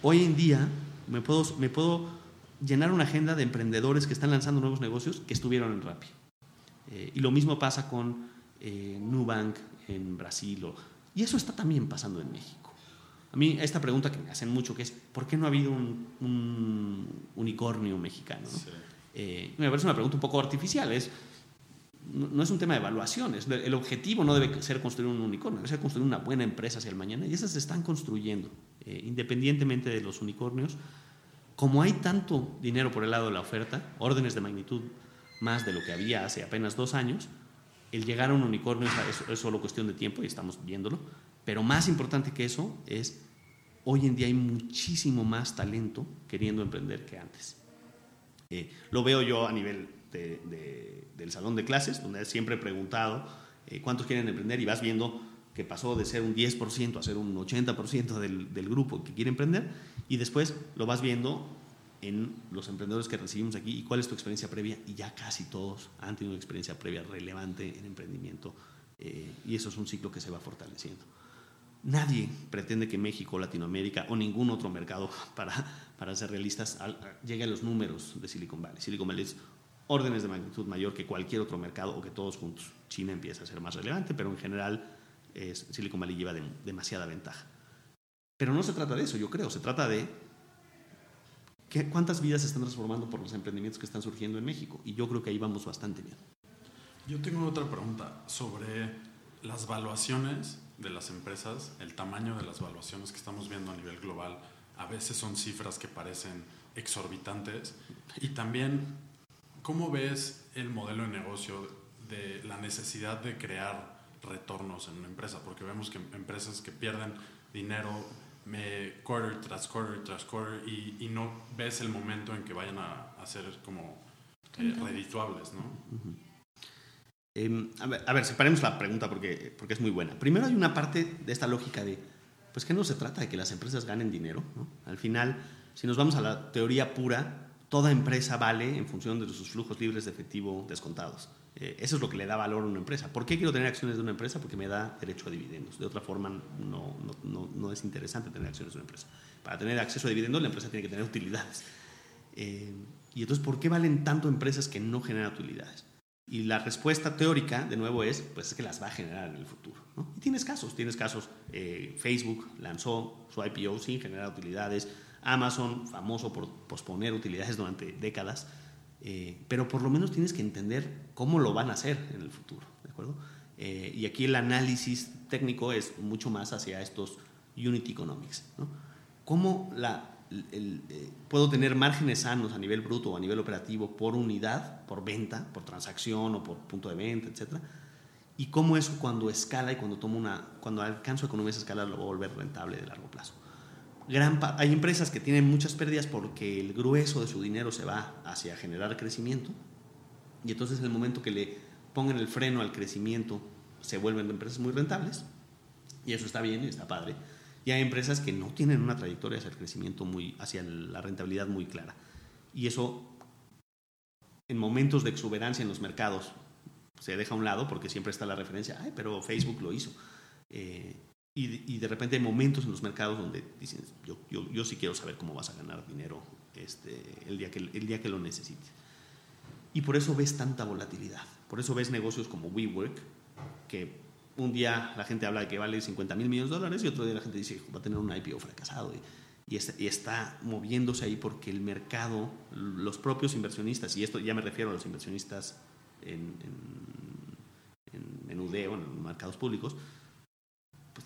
Speaker 8: hoy en día me puedo, me puedo llenar una agenda de emprendedores que están lanzando nuevos negocios que estuvieron en Rappi. Eh, y lo mismo pasa con eh, Nubank en Brasil. O, y eso está también pasando en México. A mí esta pregunta que me hacen mucho que es, ¿por qué no ha habido un, un unicornio mexicano? ¿no? Sí. Eh, me parece una pregunta un poco artificial. Es, no, no, es un tema de evaluaciones. El objetivo no debe ser construir un unicornio, debe ser construir una buena empresa hacia el mañana. Y esas se están construyendo, eh, independientemente de los unicornios. Como hay tanto dinero por el lado de la oferta, órdenes de magnitud más de lo que había hace apenas dos años, el llegar a un unicornio es, solo cuestión de tiempo y estamos viéndolo. Pero más importante que eso es, hoy en día hay muchísimo más talento queriendo emprender que antes. Eh, lo veo yo a nivel de, de, del salón de clases, donde siempre he preguntado eh, cuántos quieren emprender y vas viendo que pasó de ser un 10% a ser un 80% del, del grupo que quiere emprender y después lo vas viendo en los emprendedores que recibimos aquí y cuál es tu experiencia previa y ya casi todos han tenido una experiencia previa relevante en emprendimiento eh, y eso es un ciclo que se va fortaleciendo. Nadie pretende que México, Latinoamérica o ningún otro mercado, para, para ser realistas, al, llegue a los números de Silicon Valley. Silicon Valley es órdenes de magnitud mayor que cualquier otro mercado o que todos juntos. China empieza a ser más relevante, pero en general es, Silicon Valley lleva de, demasiada ventaja. Pero no se trata de eso, yo creo, se trata de ¿qué, cuántas vidas se están transformando por los emprendimientos que están surgiendo en México. Y yo creo que ahí vamos bastante bien.
Speaker 9: Yo tengo otra pregunta sobre las valuaciones de las empresas, el tamaño de las valuaciones que estamos viendo a nivel global. A veces son cifras que parecen exorbitantes. Y también, ¿cómo ves el modelo de negocio de la necesidad de crear retornos en una empresa? Porque vemos que empresas que pierden dinero me, quarter tras quarter tras quarter y, y, no ves el momento en que vayan a, a ser como eh, redituables, ¿no? Uh -huh.
Speaker 8: Eh, a, ver, a, ver, separemos la pregunta porque, porque es muy buena. Primero hay una parte de esta lógica de, pues que no se trata de que las empresas ganen dinero. ¿no? Al final, si nos vamos a la teoría pura, toda empresa vale en función de sus flujos libres de efectivo descontados. Eh, eso es lo que le da valor a una empresa. ¿Por qué quiero tener acciones de una empresa? Porque me da derecho a dividendos. De otra forma, no, no, no, no es interesante tener acciones de una empresa. Para tener acceso a dividendos, la empresa tiene que tener utilidades. Eh, y entonces, ¿por qué valen tanto empresas que no generan utilidades? Y la respuesta teórica, de nuevo, es, pues es que las va a generar en el futuro. ¿no? Y tienes casos, tienes casos. Eh, Facebook lanzó su IPO sin generar utilidades. Amazon, famoso por posponer utilidades durante décadas. Eh, pero por lo menos tienes que entender cómo lo van a hacer en el futuro. ¿de acuerdo? Eh, y aquí el análisis técnico es mucho más hacia estos unit economics. ¿no? ¿Cómo la, eh, puedo tener márgenes sanos a nivel bruto o a nivel operativo por unidad, por venta, por transacción o por punto de venta, etcétera? Y cómo eso cuando escala y cuando tomo una, cuando alcanzo economías de escala lo voy a volver rentable de largo plazo. Gran, hay empresas que tienen muchas pérdidas porque el grueso de su dinero se va hacia generar crecimiento y entonces en el momento que le pongan el freno al crecimiento se vuelven empresas muy rentables y eso está bien y está padre y hay empresas que no tienen una trayectoria hacia el crecimiento muy, hacia la rentabilidad muy clara. Y eso, en momentos de exuberancia en los mercados, se deja a un lado porque siempre está la referencia, ay, pero Facebook lo hizo. Eh, y, y, de repente hay momentos en los mercados donde dicen, yo, yo, yo sí quiero saber cómo vas a ganar dinero este, el, día que, el día que lo necesites. Y por eso ves tanta volatilidad. Por eso ves negocios como WeWork, que un día la gente habla de que vale 50 mil millones de dólares y otro día la gente dice va a tener un IPO fracasado. Y, y, está, y, está, moviéndose ahí porque el mercado, los propios inversionistas, y esto ya me refiero a los inversionistas en, en, en, en en mercados públicos,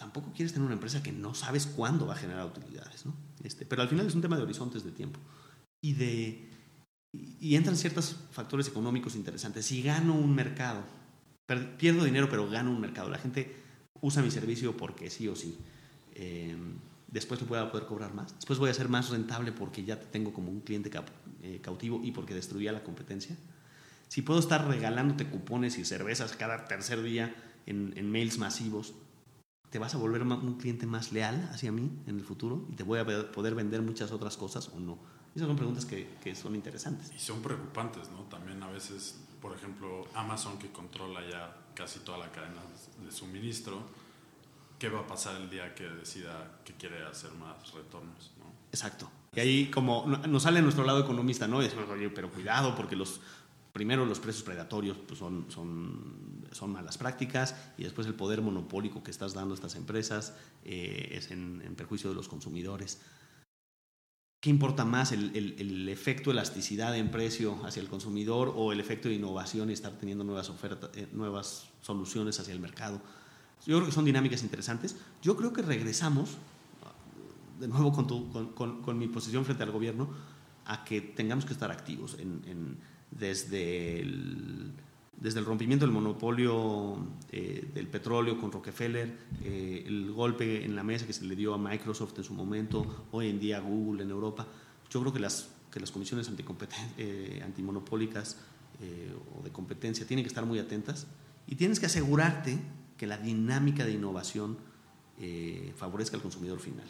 Speaker 8: tampoco quieres tener una empresa que no sabes cuándo va a generar utilidades. ¿no? Este, pero al final es un tema de horizontes de tiempo. Y, de, y entran ciertos factores económicos interesantes. Si gano un mercado, pierdo dinero, pero gano un mercado. La gente usa mi servicio porque sí o sí. Eh, después lo voy a poder cobrar más. Después voy a ser más rentable porque ya te tengo como un cliente eh, cautivo y porque destruía la competencia. Si puedo estar regalándote cupones y cervezas cada tercer día en, en mails masivos, te vas a volver un cliente más leal hacia mí en el futuro y te voy a poder vender muchas otras cosas o no. Esas son preguntas que, que son interesantes.
Speaker 9: Y son preocupantes, ¿no? También a veces por ejemplo, Amazon que controla ya casi toda la cadena de suministro, ¿qué va a pasar el día que decida que quiere hacer más retornos? ¿no?
Speaker 8: Exacto. Y ahí como nos sale nuestro lado economista, ¿no? Y decimos, oye, pero cuidado porque los primero los precios predatorios pues son, son, son malas prácticas y después el poder monopólico que estás dando a estas empresas eh, es en, en perjuicio de los consumidores. ¿Qué importa más, el, el, el, efecto elasticidad en precio hacia el consumidor o el efecto de innovación y estar teniendo nuevas ofertas, eh, nuevas soluciones hacia el mercado? Yo creo que son dinámicas interesantes. Yo creo que regresamos, de nuevo con, tu, con, con, con mi posición frente al gobierno, a que tengamos que estar activos en, en, desde el desde el rompimiento del monopolio eh, del petróleo con Rockefeller, eh, el golpe en la mesa que se le dio a Microsoft en su momento, hoy en día Google en Europa, yo creo que las que las comisiones eh, antimonopólicas eh, o de competencia tienen que estar muy atentas y tienes que asegurarte que la dinámica de innovación eh, favorezca al consumidor final.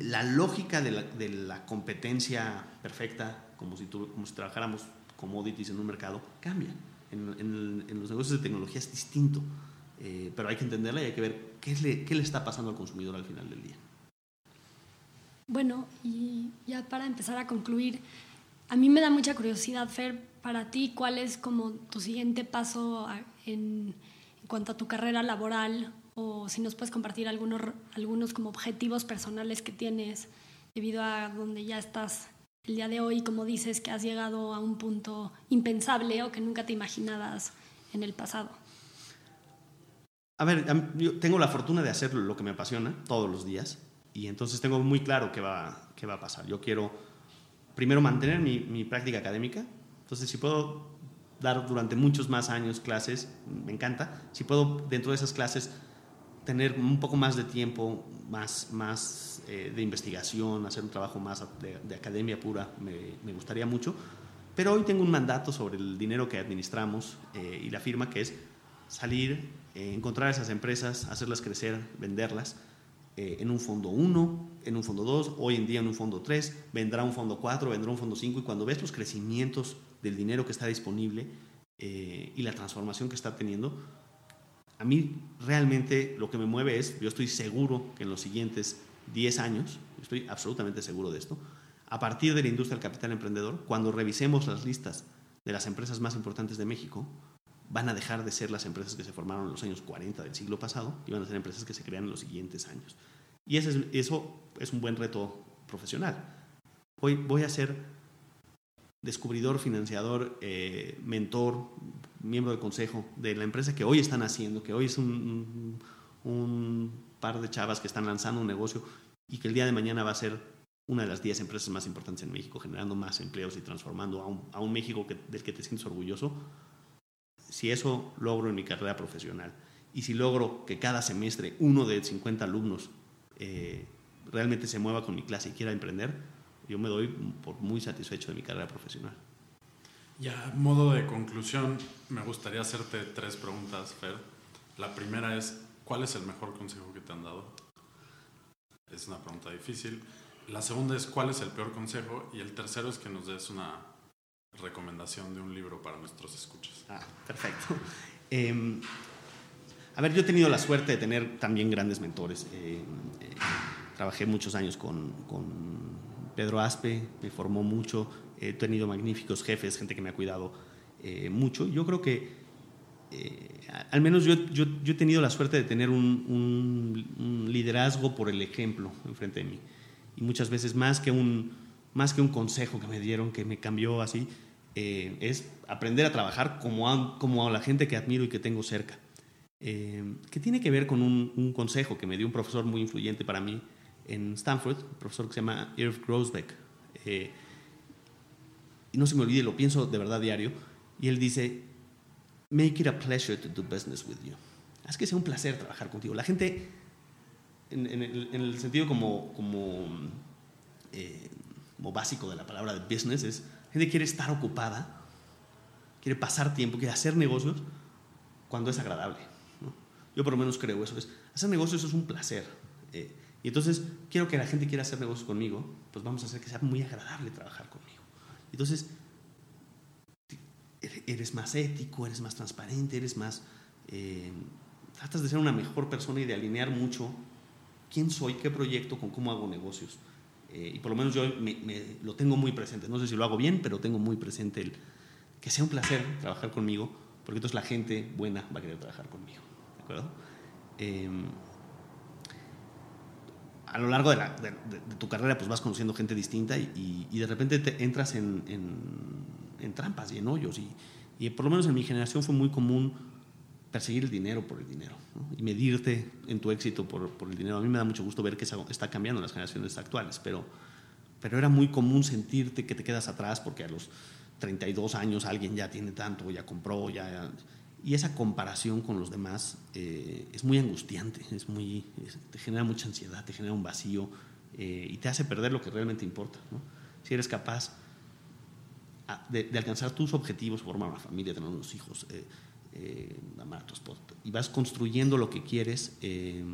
Speaker 8: la lógica de la, de la, competencia perfecta, como si, como si trabajáramos commodities en un mercado, cambia. En, en, los negocios de tecnología es distinto, eh, pero hay que entenderla y hay que ver qué le, qué le está pasando al consumidor al final del día.
Speaker 1: Bueno, y ya para empezar a concluir, a mí me da mucha curiosidad, Fer, para ti, ¿cuál es como tu siguiente paso en, en cuanto a tu carrera laboral? O si nos puedes compartir algunos, algunos como objetivos personales que tienes debido a donde ya estás el día de hoy, como dices, que has llegado a un punto impensable o que nunca te imaginabas en el pasado.
Speaker 8: A ver, yo tengo la fortuna de hacer lo que me apasiona todos los días y entonces tengo muy claro qué va, qué va a pasar. Yo quiero primero mantener mi, mi, práctica académica. Entonces, si puedo dar durante muchos más años clases, me encanta. Si puedo dentro de esas clases tener un poco más de tiempo, más, más eh, de investigación, hacer un trabajo más de, academia pura, me, gustaría mucho. Pero hoy tengo un mandato sobre el dinero que administramos eh, y la firma, que es salir, eh, encontrar esas empresas, hacerlas crecer, venderlas eh, en un fondo 1, en un fondo 2, hoy en día en un fondo 3, vendrá un fondo 4, vendrá un fondo 5 y cuando ves los crecimientos del dinero que está disponible y la transformación que está teniendo, a mí realmente lo que me mueve es, yo estoy seguro que en los siguientes 10 años, estoy absolutamente seguro de esto, a partir de la industria del capital emprendedor, cuando revisemos las listas de las empresas más importantes de México, van a dejar de ser las empresas que se formaron en los años 40 del siglo pasado y van a ser empresas que se crean en los siguientes años. Y eso es, eso es un buen reto profesional. Hoy voy a ser descubridor, financiador, eh, mentor, miembro del consejo de la empresa que hoy están haciendo, que hoy es un, un, par de chavas que están lanzando un negocio y que el día de mañana va a ser una de las 10 empresas más importantes en México, generando más empleos y transformando a un, a un México que, del que te sientes orgulloso si eso logro en mi carrera profesional y si logro que cada semestre uno de 50 alumnos eh, realmente se mueva con mi clase y quiera emprender, yo me doy por muy satisfecho de mi carrera profesional.
Speaker 9: Ya, modo de conclusión, me gustaría hacerte tres preguntas, Fer. La primera es, ¿cuál es el mejor consejo que te han dado? Es una pregunta difícil. La segunda es, ¿cuál es el peor consejo? Y el tercero es que nos des una recomendación de un libro para nuestros escuchas.
Speaker 8: Ah, perfecto. Em, a ver, yo he tenido la suerte de tener también grandes mentores. Eh, eh, trabajé muchos años con, con, Pedro Aspe, me formó mucho. He tenido magníficos jefes, gente que me ha cuidado eh, mucho. Yo creo que, al menos yo, he tenido la suerte de tener un, un, liderazgo por el ejemplo enfrente de mí. Y muchas veces más que un, más que un consejo que me dieron que me cambió así, eh, es aprender a trabajar como a, como a la gente que admiro y que tengo cerca. Eh, que tiene que ver con un, consejo que me dio un profesor muy influyente para mí en Stanford, un profesor que se llama Irv Grousbeck. Eh, y no se me olvide, lo pienso de verdad diario. Y él dice, make it a pleasure to do business with you. Haz que sea un placer trabajar contigo. La gente, en, el, sentido como, como, como básico de la palabra de business, es gente quiere estar ocupada, quiere pasar tiempo, quiere hacer negocios cuando es agradable. Yo por lo menos creo eso. Es, hacer negocios es un placer. Eh, y entonces quiero que la gente quiera hacer negocios conmigo, pues vamos a hacer que sea muy agradable trabajar conmigo. Entonces, eres más ético, eres más transparente, eres más... Eh, tratas de ser una mejor persona y de alinear mucho quién soy, qué proyecto, con cómo hago negocios. Eh, y por lo menos yo me, lo tengo muy presente. No sé si lo hago bien, pero tengo muy presente el que sea un placer trabajar conmigo, porque entonces la gente buena va a querer trabajar conmigo. ¿De acuerdo? Em, a lo largo de, tu carrera pues vas conociendo gente distinta y, de repente te entras en, en, trampas y en hoyos. Y, y por lo menos en mi generación fue muy común perseguir el dinero por el dinero y medirte en tu éxito por, por, el dinero. A mí me da mucho gusto ver que está cambiando en las generaciones actuales, pero, pero era muy común sentirte que te quedas atrás porque a los 32 años alguien ya tiene tanto, ya compró, ya... Y esa comparación con los demás eh, es muy angustiante, es muy, te genera mucha ansiedad, te genera un vacío eh, y te hace perder lo que realmente importa. si eres capaz de, alcanzar tus objetivos, formar una familia, tener unos hijos, eh, eh, amar a tu esposo, y vas construyendo lo que quieres eh,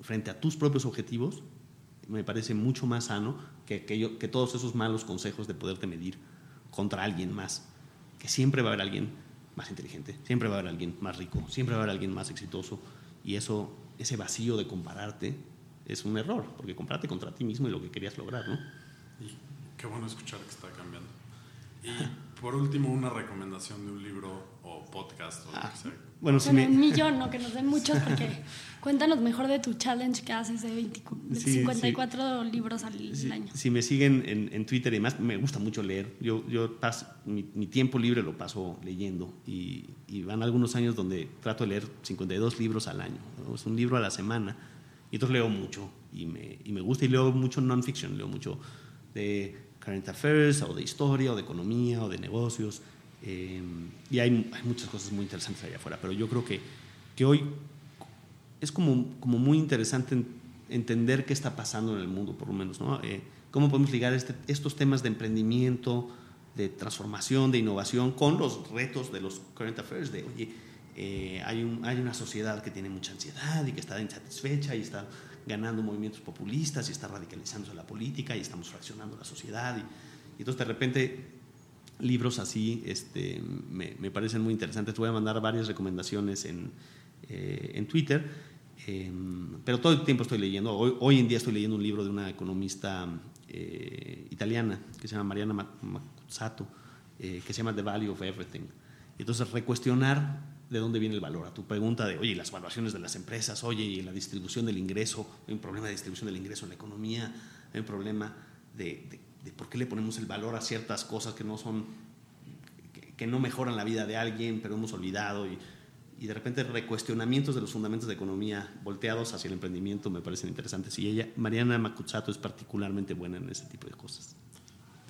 Speaker 8: frente a tus propios objetivos, me parece mucho más sano que, que todos esos malos consejos de poderte medir contra alguien más, que siempre va a haber alguien más inteligente, siempre va a haber alguien más rico, siempre va a haber alguien más exitoso, y eso, ese vacío de compararte es un error, porque compararte contra ti mismo y lo que querías lograr, ¿no?
Speaker 9: Qué bueno escuchar que está cambiando. Y por último, una recomendación de un libro o podcast o lo que sea.
Speaker 8: Bueno, si
Speaker 1: Bueno,
Speaker 8: me-
Speaker 1: un millón, ¿no? Que nos den muchos, porque cuéntanos mejor de tu challenge que haces de, 20 de
Speaker 8: Sí,
Speaker 1: 54 libros al
Speaker 8: Si,
Speaker 1: año.
Speaker 8: si me siguen en, en Twitter y demás, me gusta mucho leer. Yo, yo paso, mi, mi tiempo libre lo paso leyendo y, y van algunos años donde trato de leer 52 libros al año. ¿no? Es un libro a la semana. Y entonces leo mucho y me, y me gusta y leo mucho non-fiction, leo mucho de current affairs o de historia o de economía o de negocios. eh, y hay, hay muchas cosas muy interesantes allá afuera, pero yo creo que, que hoy es como, como muy interesante en- entender qué está pasando en el mundo, por lo menos, ¿no? Eh, cómo podemos ligar este- estos temas de emprendimiento, de transformación, de innovación, con los retos de los current affairs, de, oye, eh, hay, un- hay una sociedad que tiene mucha ansiedad y que está insatisfecha y está ganando movimientos populistas y está radicalizándose la política y estamos fraccionando la sociedad. Y, y entonces, de repente, libros así este, me, me parecen muy interesantes. Te voy a mandar varias recomendaciones en, eh, en Twitter, eh, pero todo el tiempo estoy leyendo. Hoy, hoy en día estoy leyendo un libro de una economista eh, italiana que se llama Mariana Maccuzzato, eh, que se llama The Value of Everything. Entonces, recuestionar de dónde viene el valor. A tu pregunta de, oye, las valuaciones de las empresas, oye, y la distribución del ingreso, hay un problema de distribución del ingreso en la economía, hay un problema de, por qué le ponemos el valor a ciertas cosas que no son, que, no mejoran la vida de alguien, pero hemos olvidado. Y, y de repente recuestionamientos de los fundamentos de economía volteados hacia el emprendimiento me parecen interesantes. Y ella, Mariana Macuzzato, es particularmente buena en ese tipo de cosas.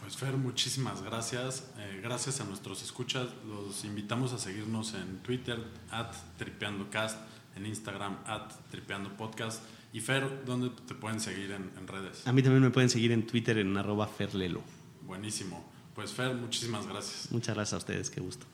Speaker 9: Pues Fer, muchísimas gracias. Eh, gracias a nuestros escuchas. Los invitamos a seguirnos en Twitter, at tripeandocast, en Instagram, at tripeandopodcast. Y Fer, ¿dónde te pueden seguir en, en redes?
Speaker 8: A mí también me pueden seguir en Twitter en arroba ferlelo.
Speaker 9: Buenísimo. Pues Fer, muchísimas gracias.
Speaker 8: Muchas gracias a ustedes, qué gusto.